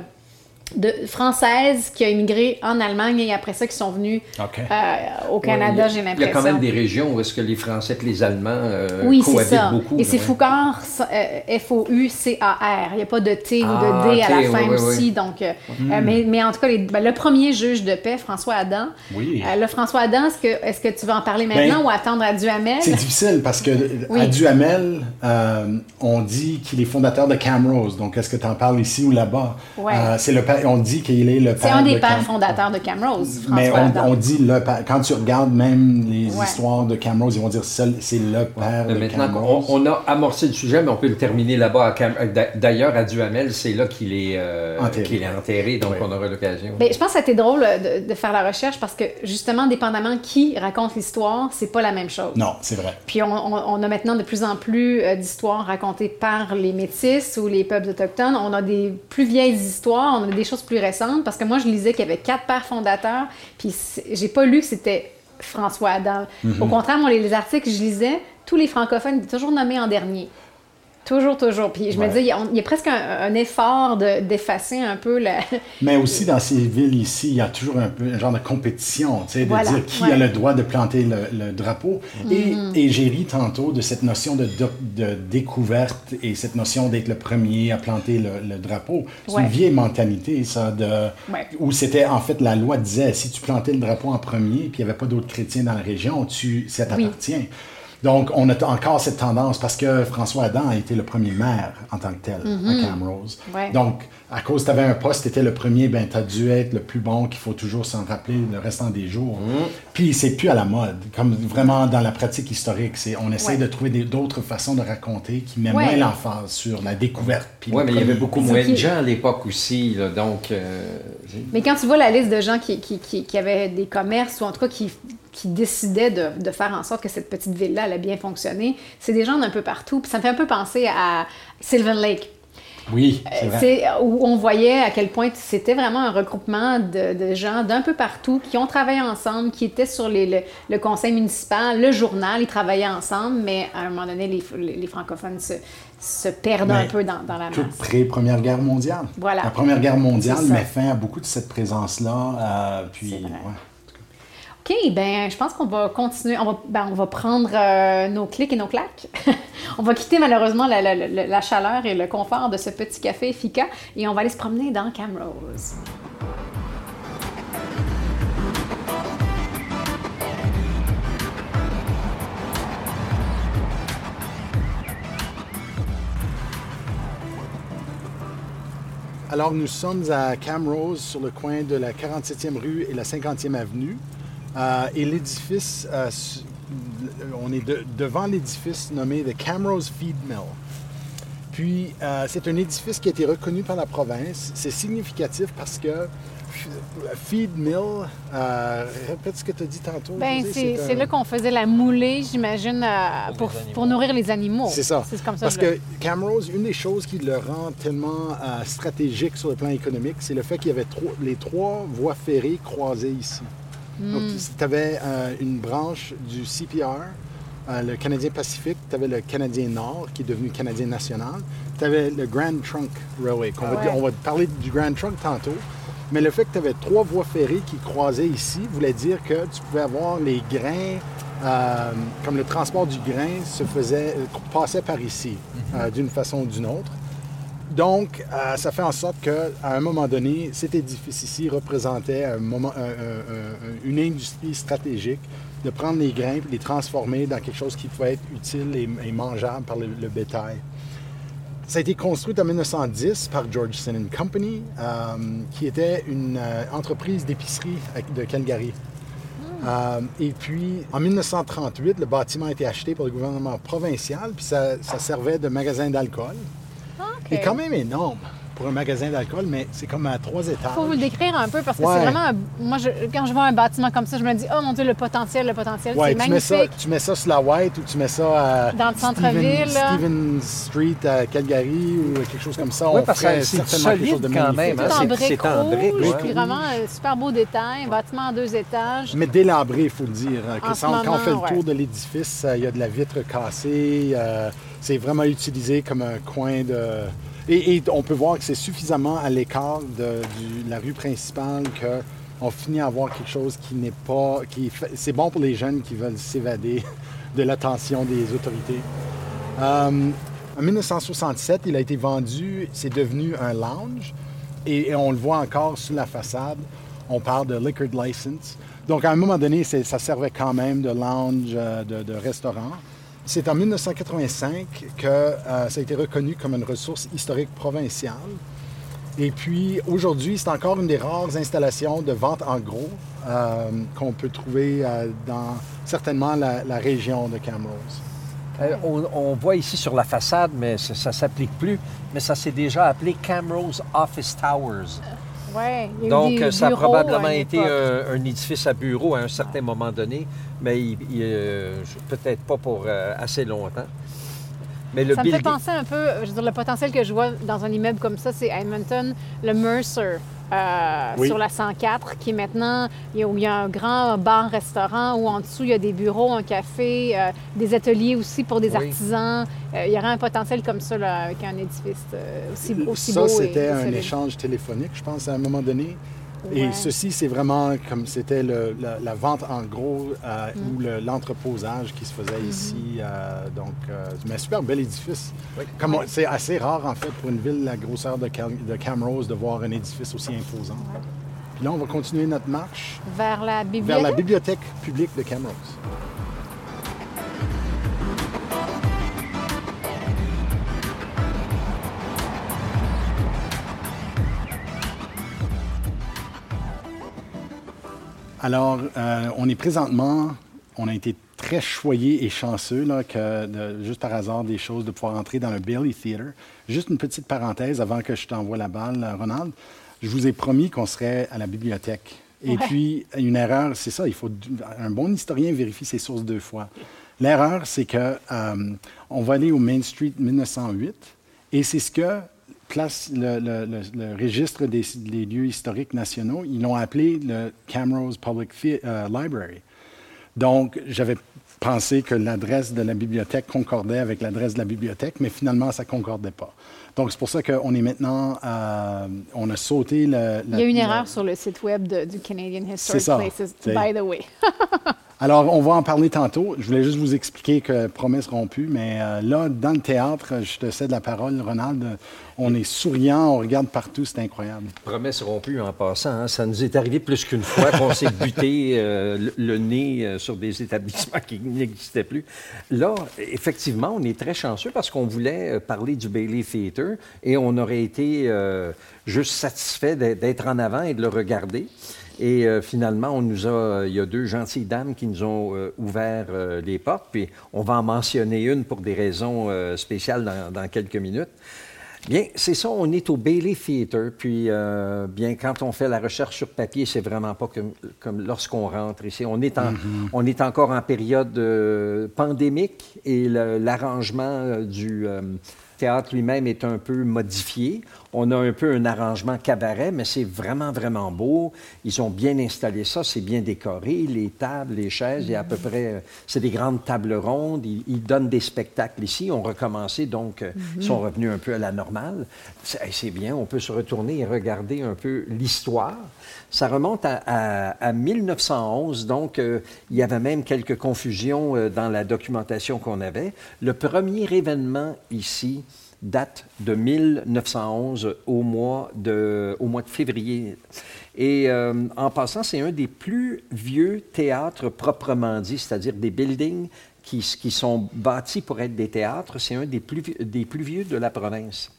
de, française qui a immigré en Allemagne et après ça qui sont venus OK. euh, au Ouais, Canada, a- j'ai Il y a l'impression. quand même des régions où est-ce que les Français et les Allemands euh, Oui, c'est cohabitent ça. beaucoup. Et c'est ouais. Foucard, euh, F-O-U-C-A-R. Il n'y a pas de T ou Ah, de D à la fin oui, aussi. oui. Donc, euh, euh, mais, mais en tout cas, les- ben, le premier juge de paix, François Adam. Oui. Euh, là, François Adam, est-ce que, est-ce que tu vas en parler maintenant Ben, ou attendre à Duhamel? C'est difficile parce que Oui. à Duhamel, euh, on dit qu'il est fondateur de Camrose. Donc, est-ce que tu en parles ici ou là-bas? Ouais. Euh, c'est le père- on dit qu'il est le père C'est un des de pères Cam- fondateurs de Camrose, François Mais on, on dit le père. Quand tu regardes même les Ouais. histoires de Camrose, ils vont dire seul- c'est le père Mais de Maintenant Camrose. on a amorcé le sujet, mais on peut le terminer là-bas. à Cam- d'a- D'ailleurs, à Duhamel, c'est là qu'il est, euh, Enterré. qu'il est enterré, donc Ouais. on aura l'occasion. Ben, je pense que c'était drôle euh, de, de faire la recherche parce que, justement, dépendamment qui raconte l'histoire, c'est pas la même chose. Non, c'est vrai. Puis on, on- on a maintenant de plus en plus euh, d'histoires racontées par les métis ou les peuples autochtones. On a des plus vieilles histoires, on a des choses plus récentes parce que moi je lisais qu'il y avait quatre pères fondateurs, puis j'ai pas lu que c'était François Adam. Au contraire, moi les articles que je lisais, tous les francophones étaient toujours nommés en dernier. Toujours, toujours. Puis je me disais, il y a, il y a presque un, un effort de- d'effacer un peu la. Mais aussi dans ces villes ici, il y a toujours un peu un genre de compétition, tu sais, de Voilà, dire qui ouais. a le droit de planter le, le drapeau. Et, Mm-hmm. et j'ai ri tantôt de cette notion de, de, de découverte et cette notion d'être le premier à planter le, le drapeau. C'est Ouais. une vieille mentalité, ça, de, où c'était en fait la loi disait si tu plantais le drapeau en premier, puis il n'y avait pas d'autres chrétiens dans la région, tu, ça Oui. Donc, on a encore cette tendance parce que François Adam a été le premier maire en tant que tel à Camrose. Mm-hmm. Ouais. Donc, à cause que tu avais un poste, tu étais le premier, ben, tu as dû être le plus bon, qu'il faut toujours s'en rappeler le restant des jours. Mm-hmm. Puis c'est plus à la mode, comme vraiment dans la pratique historique. C'est, on essaie Ouais. de trouver d'autres façons de raconter qui mettent Ouais. moins l'emphase sur la découverte. puis Oui, mais il y avait beaucoup moins de gens à l'époque aussi, là, donc... euh, Mais quand tu vois la liste de gens qui, qui, qui, qui avaient des commerces ou en tout cas qui, qui décidaient de, de faire en sorte que cette petite ville-là allait bien fonctionner, c'est des gens d'un peu partout. Puis ça me fait un peu penser à Sylvan Lake. Oui, c'est vrai. C'est où on voyait à quel point c'était vraiment un regroupement de, de gens d'un peu partout qui ont travaillé ensemble, qui étaient sur les- le, le conseil municipal, le journal, ils travaillaient ensemble, mais à un moment donné, les, les- les francophones se, se perdent un peu dans, dans la masse. pré-première guerre mondiale. Voilà. La première guerre mondiale met fin à beaucoup de cette présence-là. euh, puis. Ben je pense qu'on va continuer. On va, ben, prendre euh, nos clics et nos claques. on va quitter malheureusement la chaleur et le confort de ce petit café Fika et on va aller se promener dans Camrose. Alors, nous sommes à Camrose, sur le coin de la 47e rue et la 50e avenue. Euh, et l'édifice, euh, on est de- devant l'édifice nommé The Camrose Feed Mill. Puis, euh, c'est un édifice qui a été reconnu par la province. C'est significatif parce que Feed Mill, euh, répète ce que tu as dit tantôt. Ben, c'est un- là qu'on faisait la moulée, j'imagine, euh, pour, pour nourrir les animaux. C'est ça. C'est comme ça. Parce que Camrose, une des choses qui le rend tellement euh, stratégique sur le plan économique, c'est le fait qu'il y avait trois- les trois voies ferrées croisées ici. Hmm. Donc, tu avais une branche du CPR, euh, le Canadien Pacifique, tu avais le Canadien Nord, qui est devenu Canadien National, tu avais le Grand Trunk Railway. qu'on va Ouais. on va parler du Grand Trunk tantôt. Mais le fait que tu avais trois voies ferrées qui croisaient ici voulait dire que tu pouvais avoir les grains, euh, comme le transport du grain se faisait, euh, passait par ici, euh, d'une façon ou d'une autre. Donc, euh, ça fait en sorte qu'à un moment donné, cet édifice ici représentait un moment, un- un- un- une industrie stratégique de prendre les grains et les transformer dans quelque chose qui pouvait être utile et, mangeable par le, bétail. Ça a été construit en 1910 par George Sinnen Company, euh, qui était une euh, entreprise d'épicerie de Calgary. Et puis, en 1938, le bâtiment a été acheté par le gouvernement provincial, puis ça servait de magasin d'alcool. Il est quand même énorme pour un magasin d'alcool, mais c'est comme à trois étages. faut vous le décrire un peu parce que Ouais. c'est vraiment. un- Moi, je- quand je vois un bâtiment comme ça, je me dis, oh mon Dieu, le potentiel, le potentiel, Ouais, c'est tu mets, ça, magnifique. tu mets ça sur la White ou tu mets ça à Dans le centre-ville. Stephen Street à Calgary ou quelque chose comme ça. Oui, on parce ferait que c'est certainement quelque chose de solide quand magnifique. même, hein, en c'est- briques c'est en briques, rouges, ouais. puis vraiment un super beau détail, un bâtiment en deux étages. Mais délabré, il faut le dire. Que En ça- ce quand on fait le tour de l'édifice, euh, il y a de la vitre cassée. euh, c'est vraiment utilisé comme un coin de. Et, on peut voir que c'est suffisamment à l'écart de, la rue principale que on finit à avoir quelque chose qui n'est pas. qui C'est bon pour les jeunes qui veulent s'évader de l'attention des autorités. Euh, en 1967, il a été vendu, c'est devenu un lounge et, on le voit encore sur la façade. On parle de liquor license. Donc, à un moment donné, ça servait quand même de lounge, euh, de restaurant. C'est en 1985 que euh, ça a été reconnu comme une ressource historique provinciale. Et puis, aujourd'hui, c'est encore une des rares installations de vente en gros euh, qu'on peut trouver euh, dans certainement la, région de Camrose. On, on voit ici sur la façade, mais ça ne s'applique plus, mais ça s'est déjà appelé Camrose Office Towers. Ouais, il y a eu Donc, des euh, ça a probablement été un, un édifice à bureau à un certain moment donné, mais il- il, euh, peut-être pas pour euh, assez longtemps. Mais le Ça me fait penser un peu, je veux dire, le potentiel que je vois dans un immeuble comme ça, c'est Edmonton, le Mercer. Euh, Oui. sur la 104, qui est maintenant, il y a, où il y a un grand bar-restaurant où en dessous, il y a des bureaux, un café, euh, des ateliers aussi pour des Oui. artisans. Euh, il y aurait un potentiel comme ça là, avec un édifice aussi, aussi ça, beau. c'était un solide. échange téléphonique, je pense, à un moment donné. Ouais. Et ceci, c'est vraiment comme c'était le- la, la vente en gros euh, Mm. ou le- l'entreposage qui se faisait Mm-hmm. ici. euh, donc, euh, mais super bel édifice. Oui. Comme on- C'est assez rare, en fait, pour une ville de la grosseur de, Cam- de Camrose de voir un édifice aussi imposant. Puis là, on va continuer notre marche Vers la vers bibliothèque? la bibliothèque publique de Camrose. Alors, euh, on est présentement, on a été très choyés et chanceux, là, que de- juste par hasard des choses, de pouvoir entrer dans le Bailey Theatre. Juste une petite parenthèse avant que je t'envoie la balle, euh, Ronald. Je vous ai promis qu'on serait à la bibliothèque. Et Ouais. puis, une erreur, c'est ça, il faut un bon historien vérifie ses sources deux fois. L'erreur, c'est que euh, on va aller au Main Street 1908, et c'est ce que place le, le- le- le registre des, des lieux historiques nationaux, ils l'ont appelé le Camrose Public euh, Library. Donc, j'avais pensé que l'adresse de la bibliothèque concordait avec l'adresse de la bibliothèque, mais finalement, ça ne concordait pas. Donc, c'est pour ça qu'on est maintenant, euh, on a sauté le... Il y a une erreur sur le site web de- du Canadian Historic ça, Places, by the way. Alors, on va en parler tantôt. Je voulais juste vous expliquer que promesse rompue, mais euh, là, dans le théâtre, je te cède la parole, Ronald. On est souriant, on regarde partout, c'est incroyable. Promesse rompue en passant, hein, ça nous est arrivé plus qu'une fois qu'on s'est buté euh, le, le nez euh, sur des établissements qui n'existaient plus. Là, effectivement, on est très chanceux parce qu'on voulait parler du Bailey Theatre et on aurait été juste satisfait d'être en avant et de le regarder. Et euh, finalement, on nous a, il y a deux gentilles dames qui nous ont euh, ouvert euh, les portes, puis on va en mentionner une pour des raisons euh, spéciales dans, dans quelques minutes. Bien, c'est ça, on est au Bailey Theatre, puis euh, bien, quand on fait la recherche sur papier, c'est vraiment pas comme, comme lorsqu'on rentre ici. On est, en, on est encore en période euh, pandémique et l'arrangement euh, du euh, théâtre lui-même est un peu modifié. On a un peu un arrangement cabaret, mais c'est vraiment, vraiment beau. Ils ont bien installé ça, c'est bien décoré, les tables, les chaises, il y a à peu près, euh, c'est des grandes tables rondes. Ils, ils donnent des spectacles ici. On recommencé, donc, euh, ils sont revenus un peu à la normale. C'est bien, on peut se retourner et regarder un peu l'histoire. Ça remonte à, à- à 1911, donc euh, il y avait même quelques confusions euh, dans la documentation qu'on avait. Le premier événement ici date de 1911 au mois de, au mois de février. Et euh, en passant, c'est un des plus vieux théâtres proprement dit, c'est-à-dire des buildings qui, qui sont bâtis pour être des théâtres. C'est un des plus, des plus vieux de la province.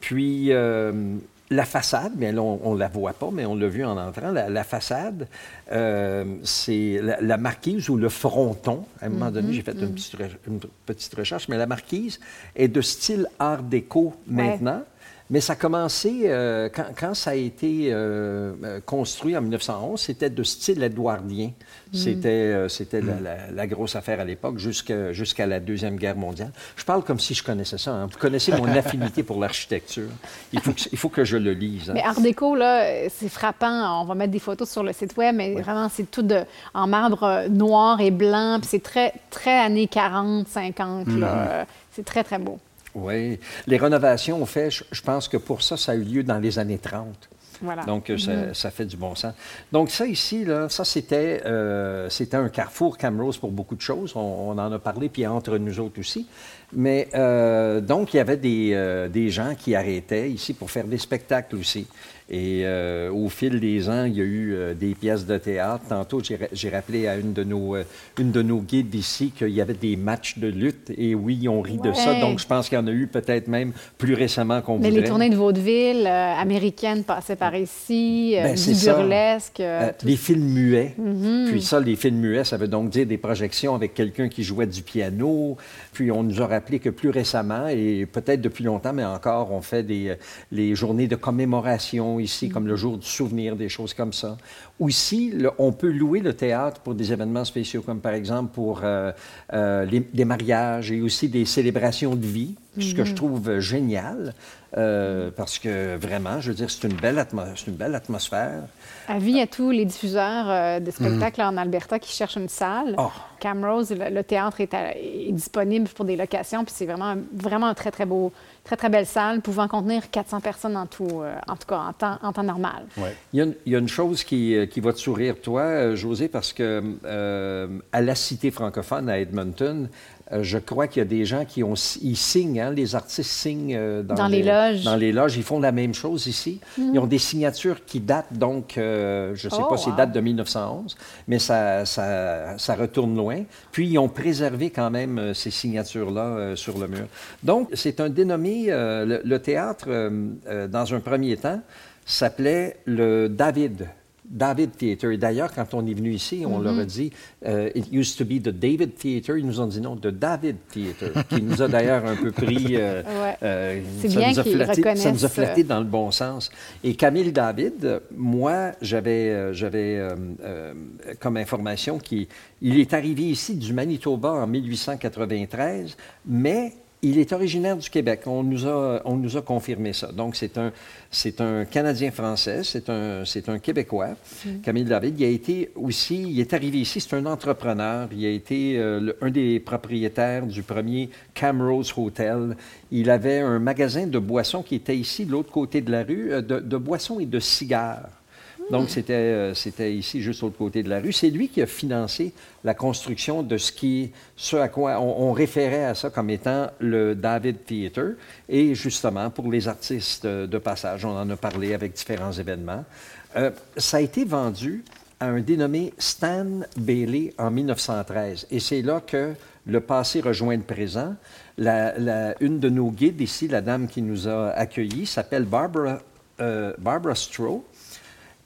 Puis, euh, la façade, mais là, on ne la voit pas, mais on l'a vu en entrant. La, la façade, euh, c'est la, la marquise ou le fronton. À un moment donné, j'ai fait une petite, re- une petite recherche, mais la marquise est de style art déco maintenant. Mais ça a commencé, euh, quand, quand ça a été euh, euh, construit en 1911, c'était de style édouardien. C'était euh, c'était la, la- la grosse affaire à l'époque, jusqu'à jusqu'à la Deuxième Guerre mondiale. Je parle comme si je connaissais ça. hein. Vous connaissez mon affinité pour l'architecture. Il, faut que- il faut que je le lise. hein. Mais Art déco, là, c'est frappant. On va mettre des photos sur le site web, mais vraiment, c'est tout de, en marbre noir et blanc. Puis c'est très, très années 40, 50. là. Euh, C'est très, très beau. Oui. Les rénovations, on fait, je, pense que pour ça, ça a eu lieu dans les années 30. Voilà. Donc, euh, ça, ça fait du bon sens. Donc, ça ici, là, ça, c'était euh, c'était un carrefour Camrose pour beaucoup de choses. On, on en a parlé, puis entre nous autres aussi. Mais euh, donc, il y avait des, euh, des gens qui arrêtaient ici pour faire des spectacles aussi. Et euh, au fil des ans, il y a eu euh, des pièces de théâtre. Tantôt, j'ai ra- j'ai rappelé à une de nos, euh, une de nos guides ici qu'il y avait des matchs de lutte. Et oui, on rit de ça. Donc, je pense qu'il y en a eu peut-être même plus récemment qu'on Mais voudrait. les tournées de vaudeville américaines passaient par ici, Ben, du burlesque. tout les films muets. Puis ça, les films muets, ça veut donc dire des projections avec quelqu'un qui jouait du piano. Puis on nous a rappelé que plus récemment, et peut-être depuis longtemps, mais encore, on fait des, les journées de commémoration ici, comme le jour du souvenir, des choses comme ça. Aussi, le- on peut louer le théâtre pour des événements spéciaux, comme par exemple pour euh, euh, les, des mariages et aussi des célébrations de vie, ce que je trouve euh, génial, euh, parce que vraiment, je veux dire, c'est une belle, une atmosphère. Avis à tous les diffuseurs de spectacles en Alberta qui cherchent une salle. Oh. Camrose, le, le théâtre est, à- est disponible pour des locations, puis c'est vraiment, vraiment un très, très beau, très, très belle salle, pouvant contenir 400 personnes en tout, euh, en tout cas en temps, normal. Il y, a une, chose qui, euh, qui va te sourire, toi, euh, José, parce que à la Cité francophone à Edmonton, euh, je crois qu'il y a des gens qui ont, ils signent, hein, les artistes signent euh, dans, Dans les loges. Dans les loges, ils font la même chose ici. Ils ont des signatures qui datent donc, euh, je ne sais Oh, pas si wow. datent de 1911, mais ça, ça, ça retourne loin. Puis ils ont préservé quand même ces signatures-là sur le mur. Donc c'est un dénommé, le, le théâtre, dans un premier temps, s'appelait le David David Theatre. Et d'ailleurs, quand on est venu ici, on leur a dit euh, It used to be the David Theatre. Ils nous ont dit non, the David Theatre, qui nous a d'ailleurs un peu pris. euh, Ouais. euh, C'est ça bien nous a flatté- Ça nous a flatté dans le bon sens. Et Camille David, moi, j'avais j'avais comme information qu'il il est arrivé ici du Manitoba en 1893, mais il est originaire du Québec. On nous a, on nous a confirmé ça. Donc, c'est un, c'est un Canadien-français, c'est un, c'est un Québécois. Camille David, il a été aussi, il est arrivé ici, c'est un entrepreneur. Il a été euh, le- un des propriétaires du premier Camrose Hotel. Il avait un magasin de boissons qui était ici, de l'autre côté de la rue, euh, de, de boissons et de cigares. Donc, c'était, euh, c'était ici, juste l'autre côté de la rue. C'est lui qui a financé la construction de ce qui, ce à quoi on, référait à ça comme étant le David Theatre. Et justement, pour les artistes euh, de passage, on en a parlé avec différents événements. Euh, ça a été vendu à un dénommé Stan Bailey en 1913. Et c'est là que le passé rejoint le présent. Une de nos guides ici, la dame qui nous a accueillis, s'appelle Barbara, euh, Barbara Stroh.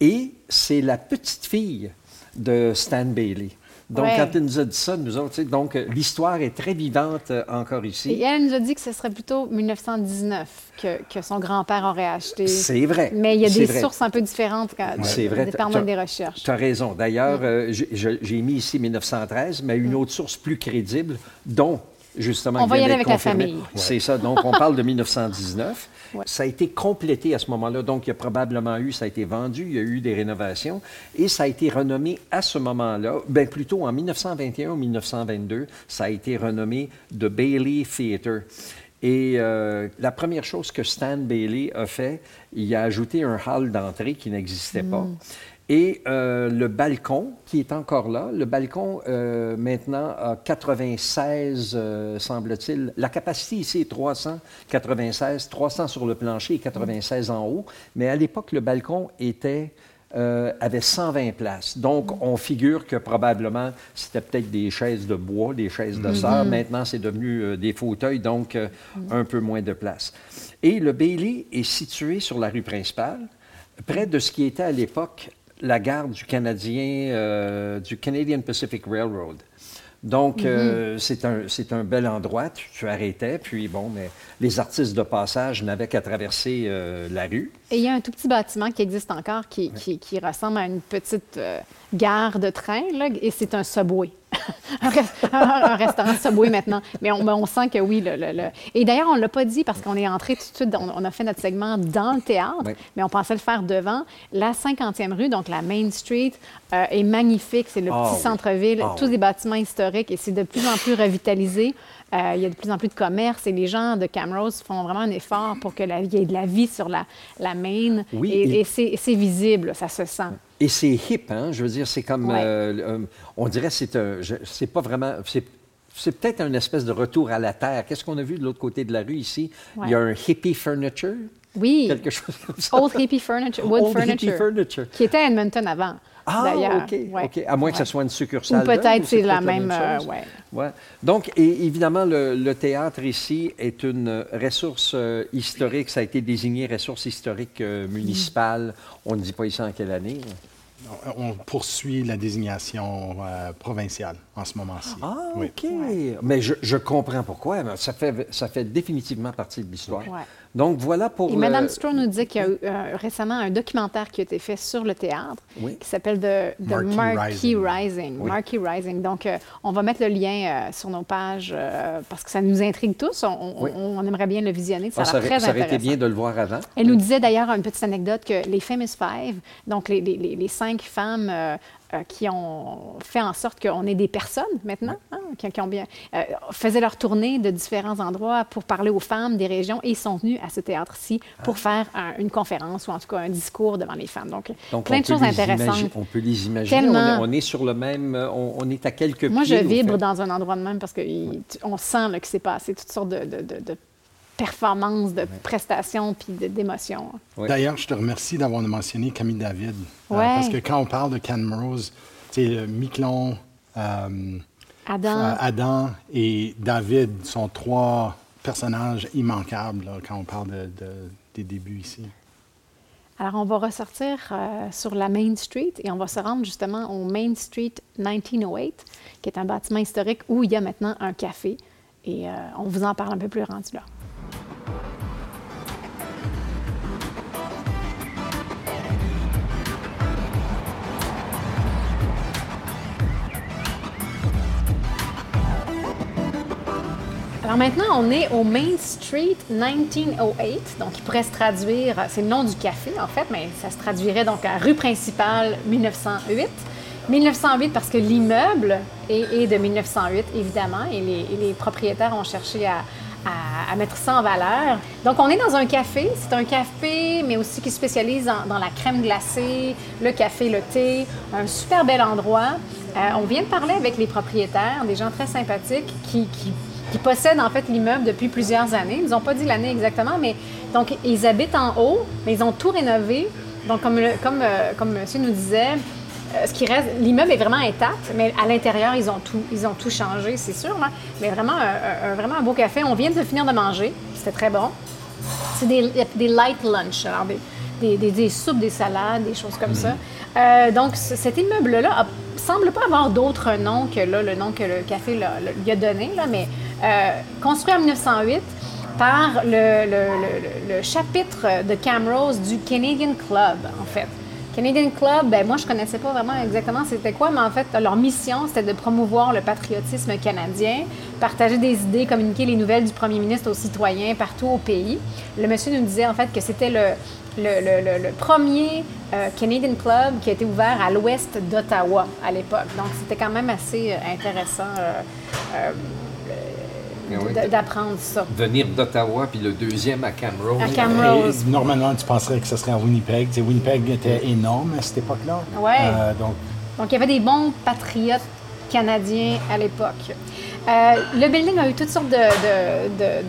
Et c'est la petite fille de Stan Bailey. Donc, Ouais. quand elle nous a dit ça, nous autres, donc l'histoire est très vivante euh, encore Et ici. elle nous a dit que ce serait plutôt 1919 que, que son grand-père aurait acheté. C'est vrai. Mais il y a des vrai. sources un peu différentes, quand, C'est vrai. dépendant des recherches. Tu as raison. D'ailleurs, euh, j'ai- mis ici 1913, mais une autre source plus crédible, dont justement. On va y aller avec la famille. C'est ça. Donc, on parle de 1919. Ouais. Ça a été complété à ce moment-là. Donc, il y a probablement eu, ça a été vendu, il y a eu des rénovations et ça a été renommé à ce moment-là, bien plutôt en 1921 ou 1922, ça a été renommé The Bailey Theatre. Et euh, la première chose que Stan Bailey a fait, il a ajouté un hall d'entrée qui n'existait pas. Et euh, le balcon, qui est encore là, le balcon euh, maintenant a 96, euh, semble-t-il. La capacité ici est 396, 300 sur le plancher et 96 en haut. Mais à l'époque, le balcon était, euh, avait 120 places. Donc, on figure que probablement, c'était peut-être des chaises de bois, des chaises de sœur. Maintenant, c'est devenu euh, des fauteuils, donc euh, un peu moins de place. Et le Bailey est situé sur la rue principale, près de ce qui était à l'époque la gare du Canadien, euh, du Canadian Pacific Railroad. Donc, euh, c'est un, c'est un bel endroit. Tu, tu arrêtais, puis bon, mais les artistes de passage n'avaient qu'à traverser euh, la rue. Et il y a un tout petit bâtiment qui existe encore qui, qui- qui ressemble à une petite gare de train, là, et c'est un subway. un, res- un- un restaurant subway maintenant. Mais on, sent que oui. Le, le- le- Et d'ailleurs, on ne l'a pas dit parce qu'on est entré tout de suite, on, on a fait notre segment dans le théâtre, Oui. mais on pensait le faire devant. La 50e rue, donc la Main Street, euh, est magnifique. C'est le Ah petit centre-ville, Ah tous oui. des bâtiments historiques et c'est de plus en plus revitalisé. Euh, il y a de plus en plus de commerce et les gens de Camrose font vraiment un effort pour que la, il y ait de la vie sur la, la main. Oui, et, c'est visible, ça se sent. Et c'est hip, hein? Je veux dire, c'est comme. Ouais. euh, euh, on dirait que c'est un. C'est pas vraiment. C'est, peut-être un espèce de retour à la terre. Qu'est-ce qu'on a vu de l'autre côté de la rue ici? Il y a un hippie furniture, Oui, quelque chose comme ça. Old Hippie Furniture, Wood Old hippie Furniture, furniture. qui était à Edmonton avant, Ah, d'ailleurs. OK. Ouais. OK. À moins que ce soit une Ou succursale. d'eux, peut-être ou c'est la peut-être même... euh, ouais. Ouais. Donc, et, évidemment, le, le théâtre ici est une ressource euh, historique. Ça a été désigné ressource historique euh, municipale. On ne dit pas ici en quelle année. On poursuit la désignation euh, provinciale en ce moment-ci. Ah, Oui. OK. Mais je, je comprends pourquoi. mais Ça fait, ça fait définitivement partie de l'histoire. Ouais. Donc, voilà pour Et le- Mme Stroh nous disait qu'il y a eu euh, récemment un documentaire qui a été fait sur le théâtre Oui. qui s'appelle The, The Marquee Marquee Rising. Rising. Oui. Marquee Rising. Donc, euh, on va mettre le lien euh, sur nos pages euh, parce que ça nous intrigue tous. On, on- Oui. on aimerait bien le visionner. Ça Ah, a ça, très ça aurait été bien de le voir avant. Elle nous disait d'ailleurs une petite anecdote que les Famous Five, donc les, les- les- les cinq femmes euh, qui ont fait en sorte qu'on ait des personnes maintenant, hein, qui, qui ont bien, euh, faisaient leur tournée de différents endroits pour parler aux femmes des régions et sont venus à ce théâtre-ci pour faire un- une conférence ou en tout cas un discours devant les femmes. Donc, Donc, plein de choses intéressantes. on peut les imaginer. Tellement. On est, on est sur le même. euh, On, on est à quelques Moi, je pieds, vibre dans un endroit de même parce qu'on sent là, que c'est passé toutes sortes de, de- de- de performances, de prestations puis. Oui. D'ailleurs, je te remercie d'avoir mentionné Camille David. Euh, parce que quand on parle de Camrose, c'est euh, Miquelon, euh, Adam, euh, Adam et David sont trois personnages immanquables là, quand on parle de- de- des débuts ici. Alors, on va ressortir euh, sur la Main Street et on va se rendre justement au Main Street 1908, qui est un bâtiment historique où il y a maintenant un café. Et euh, on vous en parle un peu plus rendu là. Maintenant, on est au Main Street 1908, donc il pourrait se traduire, c'est le nom du café en fait, mais ça se traduirait donc à rue principale 1908. 1908 parce que l'immeuble est, de 1908 évidemment et les, propriétaires ont cherché à, mettre ça en valeur. Donc on est dans un café, c'est un café mais aussi qui spécialise dans, la crème glacée, le café, le thé, un super bel endroit. Euh, on vient de parler avec les propriétaires, des gens très sympathiques qui possèdent en fait l'immeuble depuis plusieurs années. Ils n'ont pas dit l'année exactement, mais donc ils habitent en haut, mais ils ont tout rénové. Donc comme, comme, euh, comme monsieur nous disait, euh, ce qui reste, l'immeuble est vraiment intact, mais à l'intérieur, ils ont tout, ils ont tout changé, c'est sûr. Mais vraiment un, vraiment un beau café. On vient de finir de manger, c'était très bon. C'est des, des, light lunch, alors des, des, des, soupes, des salades, des choses comme ça. Mm-hmm. Euh, donc cet immeuble-là semble pas avoir d'autre nom que là, le nom que le café lui a donné, là, mais euh, construit en 1908 par le, chapitre de Camrose du Canadian Club, en fait. Canadian Club, ben moi je connaissais pas vraiment exactement c'était quoi, mais en fait leur mission c'était de promouvoir le patriotisme canadien, partager des idées, communiquer les nouvelles du premier ministre aux citoyens partout au pays. Le monsieur nous disait en fait que c'était le, premier euh, Canadian Club qui a été ouvert à l'ouest d'Ottawa à l'époque. Donc c'était quand même assez euh, intéressant d'apprendre ça. Venir d'Ottawa, puis le deuxième à Camrose. À Camrose. normalement, tu penserais que ce serait à Winnipeg. Winnipeg était énorme à cette époque-là. Oui. Euh, donc... donc, il y avait des bons patriotes canadiens à l'époque. Euh, le building a eu toutes sortes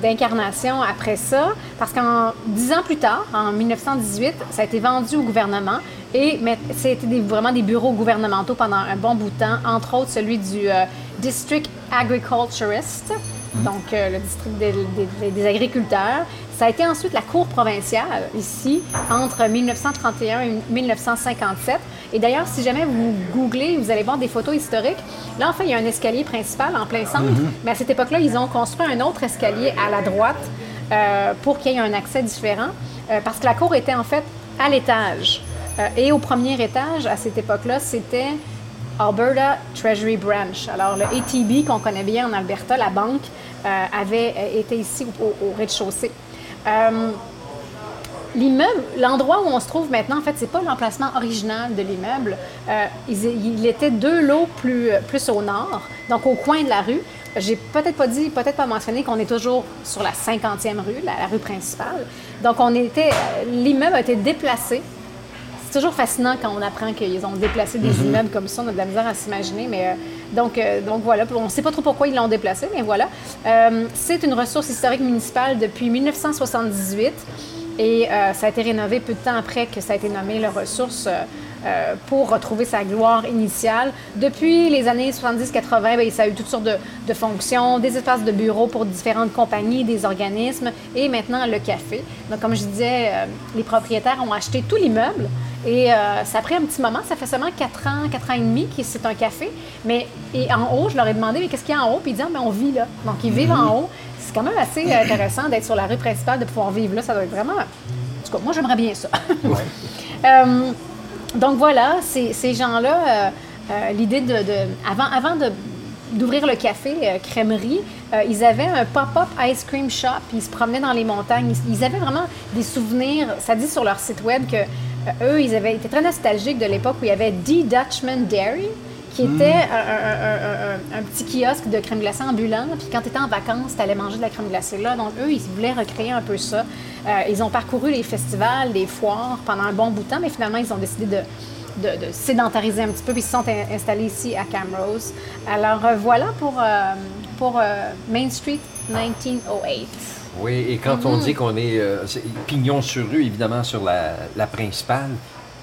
d'incarnations après ça, parce qu'en dix ans plus tard, en 1918, ça a été vendu au gouvernement et c'était vraiment des bureaux gouvernementaux pendant un bon bout de temps, entre autres celui du euh, District Agriculturist, donc euh, le district des, agriculteurs. Ça a été ensuite la Cour provinciale ici entre 1931 et 1957. Et d'ailleurs, si jamais vous googlez, vous allez voir des photos historiques. Là, en fait, il y a un escalier principal en plein centre, mhm. mais à cette époque-là, ils ont construit un autre escalier à la droite euh, pour qu'il y ait un accès différent, euh, parce que la cour était en fait à l'étage. et au premier étage, à cette époque-là, c'était Alberta Treasury Branch. Alors, le ATB qu'on connaît bien en Alberta, la banque, euh, avait euh, été ici au, rez-de-chaussée. Euh, l'immeuble, l'endroit où on se trouve maintenant, en fait, c'est pas l'emplacement original de l'immeuble. il, était deux lots plus, plus au nord, donc au coin de la rue. J'ai peut-être pas dit, peut-être pas mentionné qu'on est toujours sur la 50e rue, la, la rue principale. Donc, on était, l'immeuble a été déplacé c'est toujours fascinant quand on apprend qu'ils ont déplacé des mhm. immeubles comme ça. On a de la misère à s'imaginer. Mais euh, donc, euh, donc voilà. On ne sait pas trop pourquoi ils l'ont déplacé, mais voilà. Euh, c'est une ressource historique municipale depuis 1978 et ça a été rénové peu de temps après que ça a été nommé la ressource. pour retrouver sa gloire initiale. Depuis les années 70-80, ben, ça a eu toutes sortes de, de, fonctions, des espaces de bureaux pour différentes compagnies, des organismes et maintenant le café. Donc, comme je disais, les propriétaires ont acheté tout l'immeuble et euh, ça a pris un petit moment, ça fait seulement 4 ans, 4 ans et demi que c'est un café. Mais et en haut, je leur ai demandé, mais qu'est-ce qu'il y a en haut? Puis ils disent, ah, mais on vit là. Donc ils vivent en haut. C'est quand même assez intéressant d'être sur la rue principale, de pouvoir vivre là. Ça doit être vraiment. En tout cas, moi, j'aimerais bien ça. Euh, donc voilà, ces, ces gens-là, euh, l'idée de, Avant, avant de d'ouvrir le café crèmerie, ils avaient un pop-up ice cream shop, ils se promenaient dans les montagnes, ils, avaient vraiment des souvenirs, ça dit sur leur site web que euh, eux, ils avaient été très nostalgiques de l'époque où il y avait D. Dutchman Dairy, qui hmm. était un, petit kiosque de crème glacée ambulant. Puis quand tu étais en vacances, tu allais manger de la crème glacée là. Donc eux, ils voulaient recréer un peu ça. Euh, ils ont parcouru les festivals, les foires pendant un bon bout de temps, mais finalement, ils ont décidé de, de, sédentariser un petit peu, puis ils se sont installés ici à Camrose. Alors euh, voilà pour, pour Main Street 1908. Oui, et quand on mhm. dit qu'on est, euh, pignon sur rue, évidemment, sur la, principale,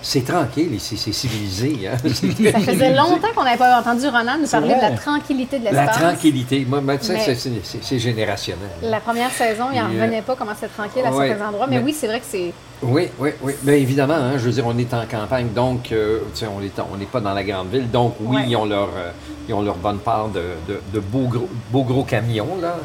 c'est tranquille ici, c'est civilisé. Hein? ça faisait longtemps qu'on n'avait pas entendu Ronan nous parler de la tranquillité de l'espace. La tranquillité. Moi, c'est générationnel. La première saison, il n'en revenait pas comment c'est tranquille à certains endroits. Mais, oui, c'est vrai que c'est Oui, oui, oui. Mais évidemment, hein, je veux dire, on est en campagne, donc euh, on n'est on pas dans la grande ville. Donc oui, Ouais. ils, ont leur, euh, ils ont leur bonne part de, de, de beaux, gros, beaux gros camions, là.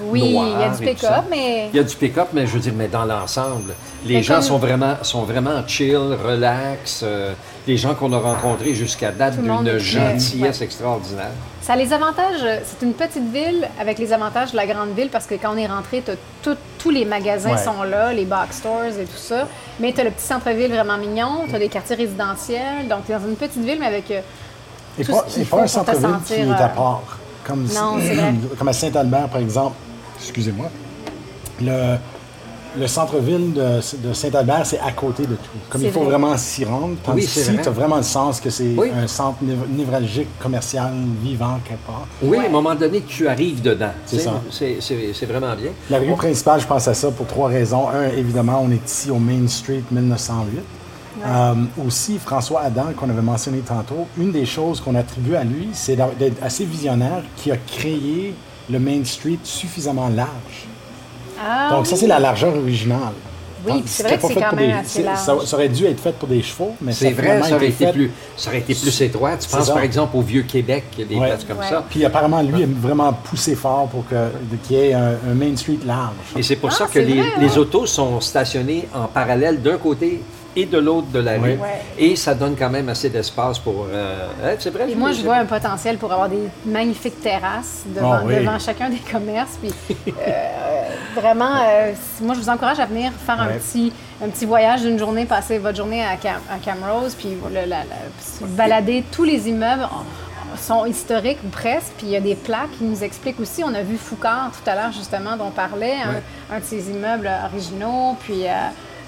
Oui, il y a du pick-up, mais Il y a du pick-up, mais je veux dire, mais dans l'ensemble, les Mais gens comme- sont, vraiment, sont vraiment chill, relax. euh, les gens qu'on a rencontrés jusqu'à date d'une gentillesse extraordinaire. ça a les avantages. euh, C'est une petite ville avec les avantages de la grande ville parce que quand on est rentré, tous les magasins Ouais. sont là, les box stores et tout ça. Mais tu as le petit centre-ville vraiment mignon, tu as des quartiers résidentiels. Donc, tu es dans une petite ville, mais avec. euh, Et tout pas, ce qu'il et faut pas un centre-ville qui est euh, à part. Comme, Non, à Saint-Albert, par exemple. Excusez-moi. Le, le centre-ville de, de Saint-Albert, c'est à côté de tout. Comme il faut vrai. vraiment s'y rendre. Tandis Oui, vrai. tu as vraiment le sens que c'est Oui. un centre név- névralgique, commercial, vivant, quelque part. Oui, à un moment donné, tu arrives dedans. C'est ça. C'est c'est- c'est vraiment bien. La rue principale, je pense à ça pour trois raisons. Un, évidemment, on est ici au Main Street 1908. Euh, aussi, François Adam, qu'on avait mentionné tantôt, une des choses qu'on attribue à lui, c'est d'être assez visionnaire, qui a créé le Main Street suffisamment large. Ah, Donc, ça, c'est la largeur originale. Oui, c'est vrai que c'est quand pour même des- assez c'est- large. Ça, ça aurait dû être fait pour des chevaux, mais C'est vrai, ça aurait, été fait- plus, ça aurait été plus étroit. Tu penses, ça. par exemple, au il y a des Ouais. places comme Ouais. ça. Puis apparemment, lui a vraiment poussé fort pour que- qu'il y ait un, un Main Street large. Et c'est pour Ah, ça que les, vrai, les ouais. autos sont stationnés en parallèle d'un côté et de l'autre de la rue. Ouais. Et ça donne quand même assez d'espace pour... euh, ouais, c'est vrai. Et moi, je vois un potentiel pour avoir des magnifiques terrasses devant, Ah oui. devant chacun des commerces. Puis, euh, vraiment, euh, moi, je vous encourage à venir faire un, petit, un petit voyage d'une journée, passer votre journée à, Cam, à Camrose, puis le- la- la- se balader. Tous les immeubles sont historiques ou presque, puis il y a des plaques qui nous expliquent aussi. On a vu Foucard tout à l'heure, justement, dont on parlait, un- Ouais. un, de ses immeubles originaux, puis euh,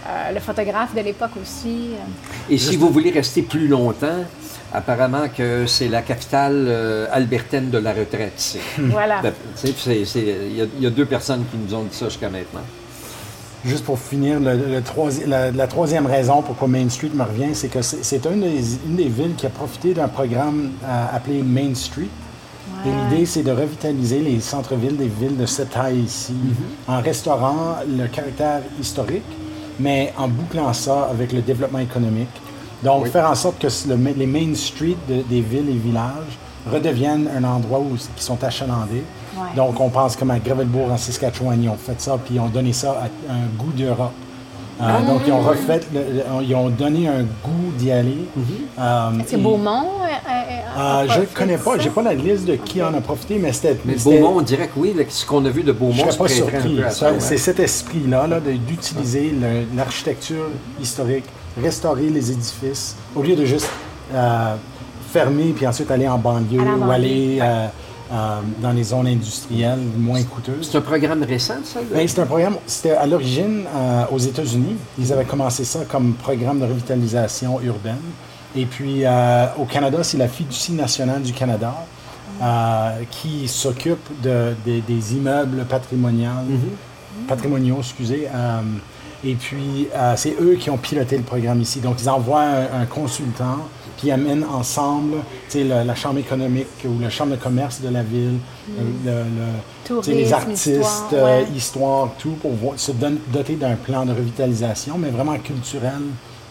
euh, le photographe de l'époque aussi. euh. Et si vous voulez rester plus longtemps, apparemment que c'est la capitale euh, albertaine de la retraite. Voilà. Ben, Il y, a- il y a deux personnes qui nous ont dit ça jusqu'à maintenant. Juste pour finir, le, le troisi- la, la troisième raison pourquoi Main Street me revient, c'est que c'est une, des, une des villes qui a profité d'un programme euh, appelé Main Street. Et l'idée, c'est de revitaliser les centres-villes des villes de cette taille ici, en restaurant le caractère historique, mais en bouclant ça avec le développement économique. Donc, Oui. faire en sorte que le les Main Street de- des villes et villages redeviennent un endroit où, qui sont achalandés. Ouais. Donc, on pense comme à Gravelbourg, en Saskatchewan, ils ont fait ça, puis ils ont donné ça à un goût d'Europe. Euh, Ah. donc, ils ont refait, le- ils ont donné un goût d'y aller. Euh, Est-ce que et- Beaumont euh, euh, euh, je ne connais pas, j'ai pas la liste de qui en a profité, mais c'était. Mais Beaumont, on dirait que oui, là, ce qu'on a vu de je Beaumont, se pas surpris. C'est cet esprit-là là, d'utiliser l'architecture historique, restaurer les édifices, au lieu de juste euh, fermer puis ensuite aller en banlieue ou aller euh, euh, dans les zones industrielles moins coûteuses. C'est un programme récent, ça? Ben, c'est un programme, c'était à l'origine euh, aux États-Unis. Ils avaient commencé ça comme programme de revitalisation urbaine. Et puis euh, au Canada, c'est la Fiducie nationale du Canada qui s'occupe de, des- des immeubles patrimoniaux, patrimoniaux, excusez. et puis euh, c'est eux qui ont piloté le programme ici. Donc ils envoient un, un consultant, puis ils amènent ensemble, tu sais, le- la chambre économique ou la chambre de commerce de la ville, le- le- les artistes, histoire, ouais. histoire, tout, pour voir- se don- doter d'un plan de revitalisation, mais vraiment culturel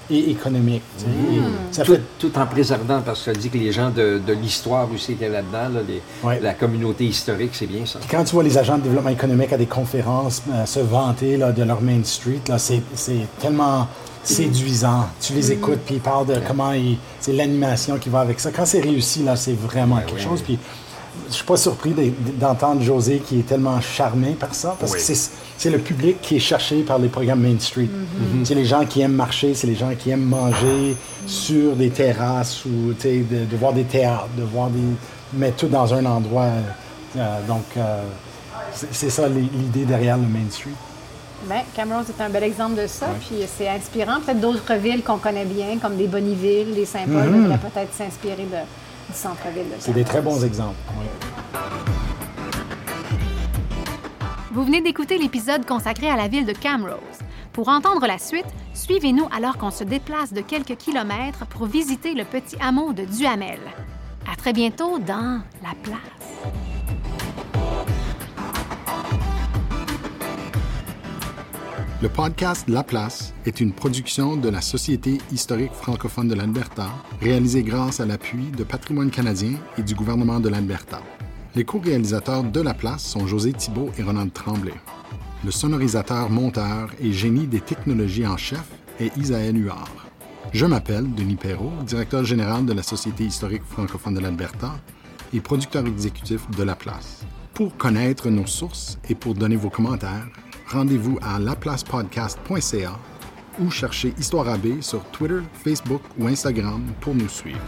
et économique. Hmm. Et Ça tout, fait tout en préservant, parce que ça dit que les gens de, de l'histoire aussi étaient là-dedans, là, les- Ouais. la communauté historique, c'est bien ça. Quand tu vois les agents de développement économique à des conférences euh, se vanter là, de leur Main Street, là, c'est, c'est tellement séduisant. Tu les écoutes, puis ils parlent de comment ils- c'est l'animation qui va avec ça. Quand c'est réussi, là, c'est vraiment quelque ouais, chose. Puis je suis pas surpris de- d'entendre José qui est tellement charmé par ça, parce Oui. que c'est, c'est le public qui est cherché par les programmes Main Street. C'est les gens qui aiment marcher, c'est les gens qui aiment manger sur des terrasses ou de, de voir des théâtres, de voir des. mais tout dans un endroit. euh, donc, euh, c'est, c'est ça l'i- l'idée derrière le Main Street. Ben, Cameron, c'est un bel exemple de ça. Puis c'est inspirant. Peut-être d'autres villes qu'on connaît bien, comme des Bonneville, des Saint-Paul, devraient peut-être s'inspirer de- du centre-ville de. C'est des très Camrose. bons exemples. oui. Vous venez d'écouter l'épisode consacré à la ville de Camrose. Pour entendre la suite, suivez-nous alors qu'on se déplace de quelques kilomètres pour visiter le petit hameau de Duhamel. À très bientôt dans La Place. Le podcast La Place est une production de la Société historique francophone de l'Alberta, réalisée grâce à l'appui de Patrimoine canadien et du gouvernement de l'Alberta. Les co-réalisateurs de La Place sont José Thibault et Ronald Tremblay. Le sonorisateur, monteur et génie des technologies en chef est Isaël Huard. Je m'appelle Denis Perrault, directeur général de la Société historique francophone de l'Alberta et producteur exécutif de La Place. Pour connaître nos sources et pour donner vos commentaires, rendez-vous à laplacepodcast.ca ou cherchez Histoire AB sur Twitter, Facebook ou Instagram pour nous suivre.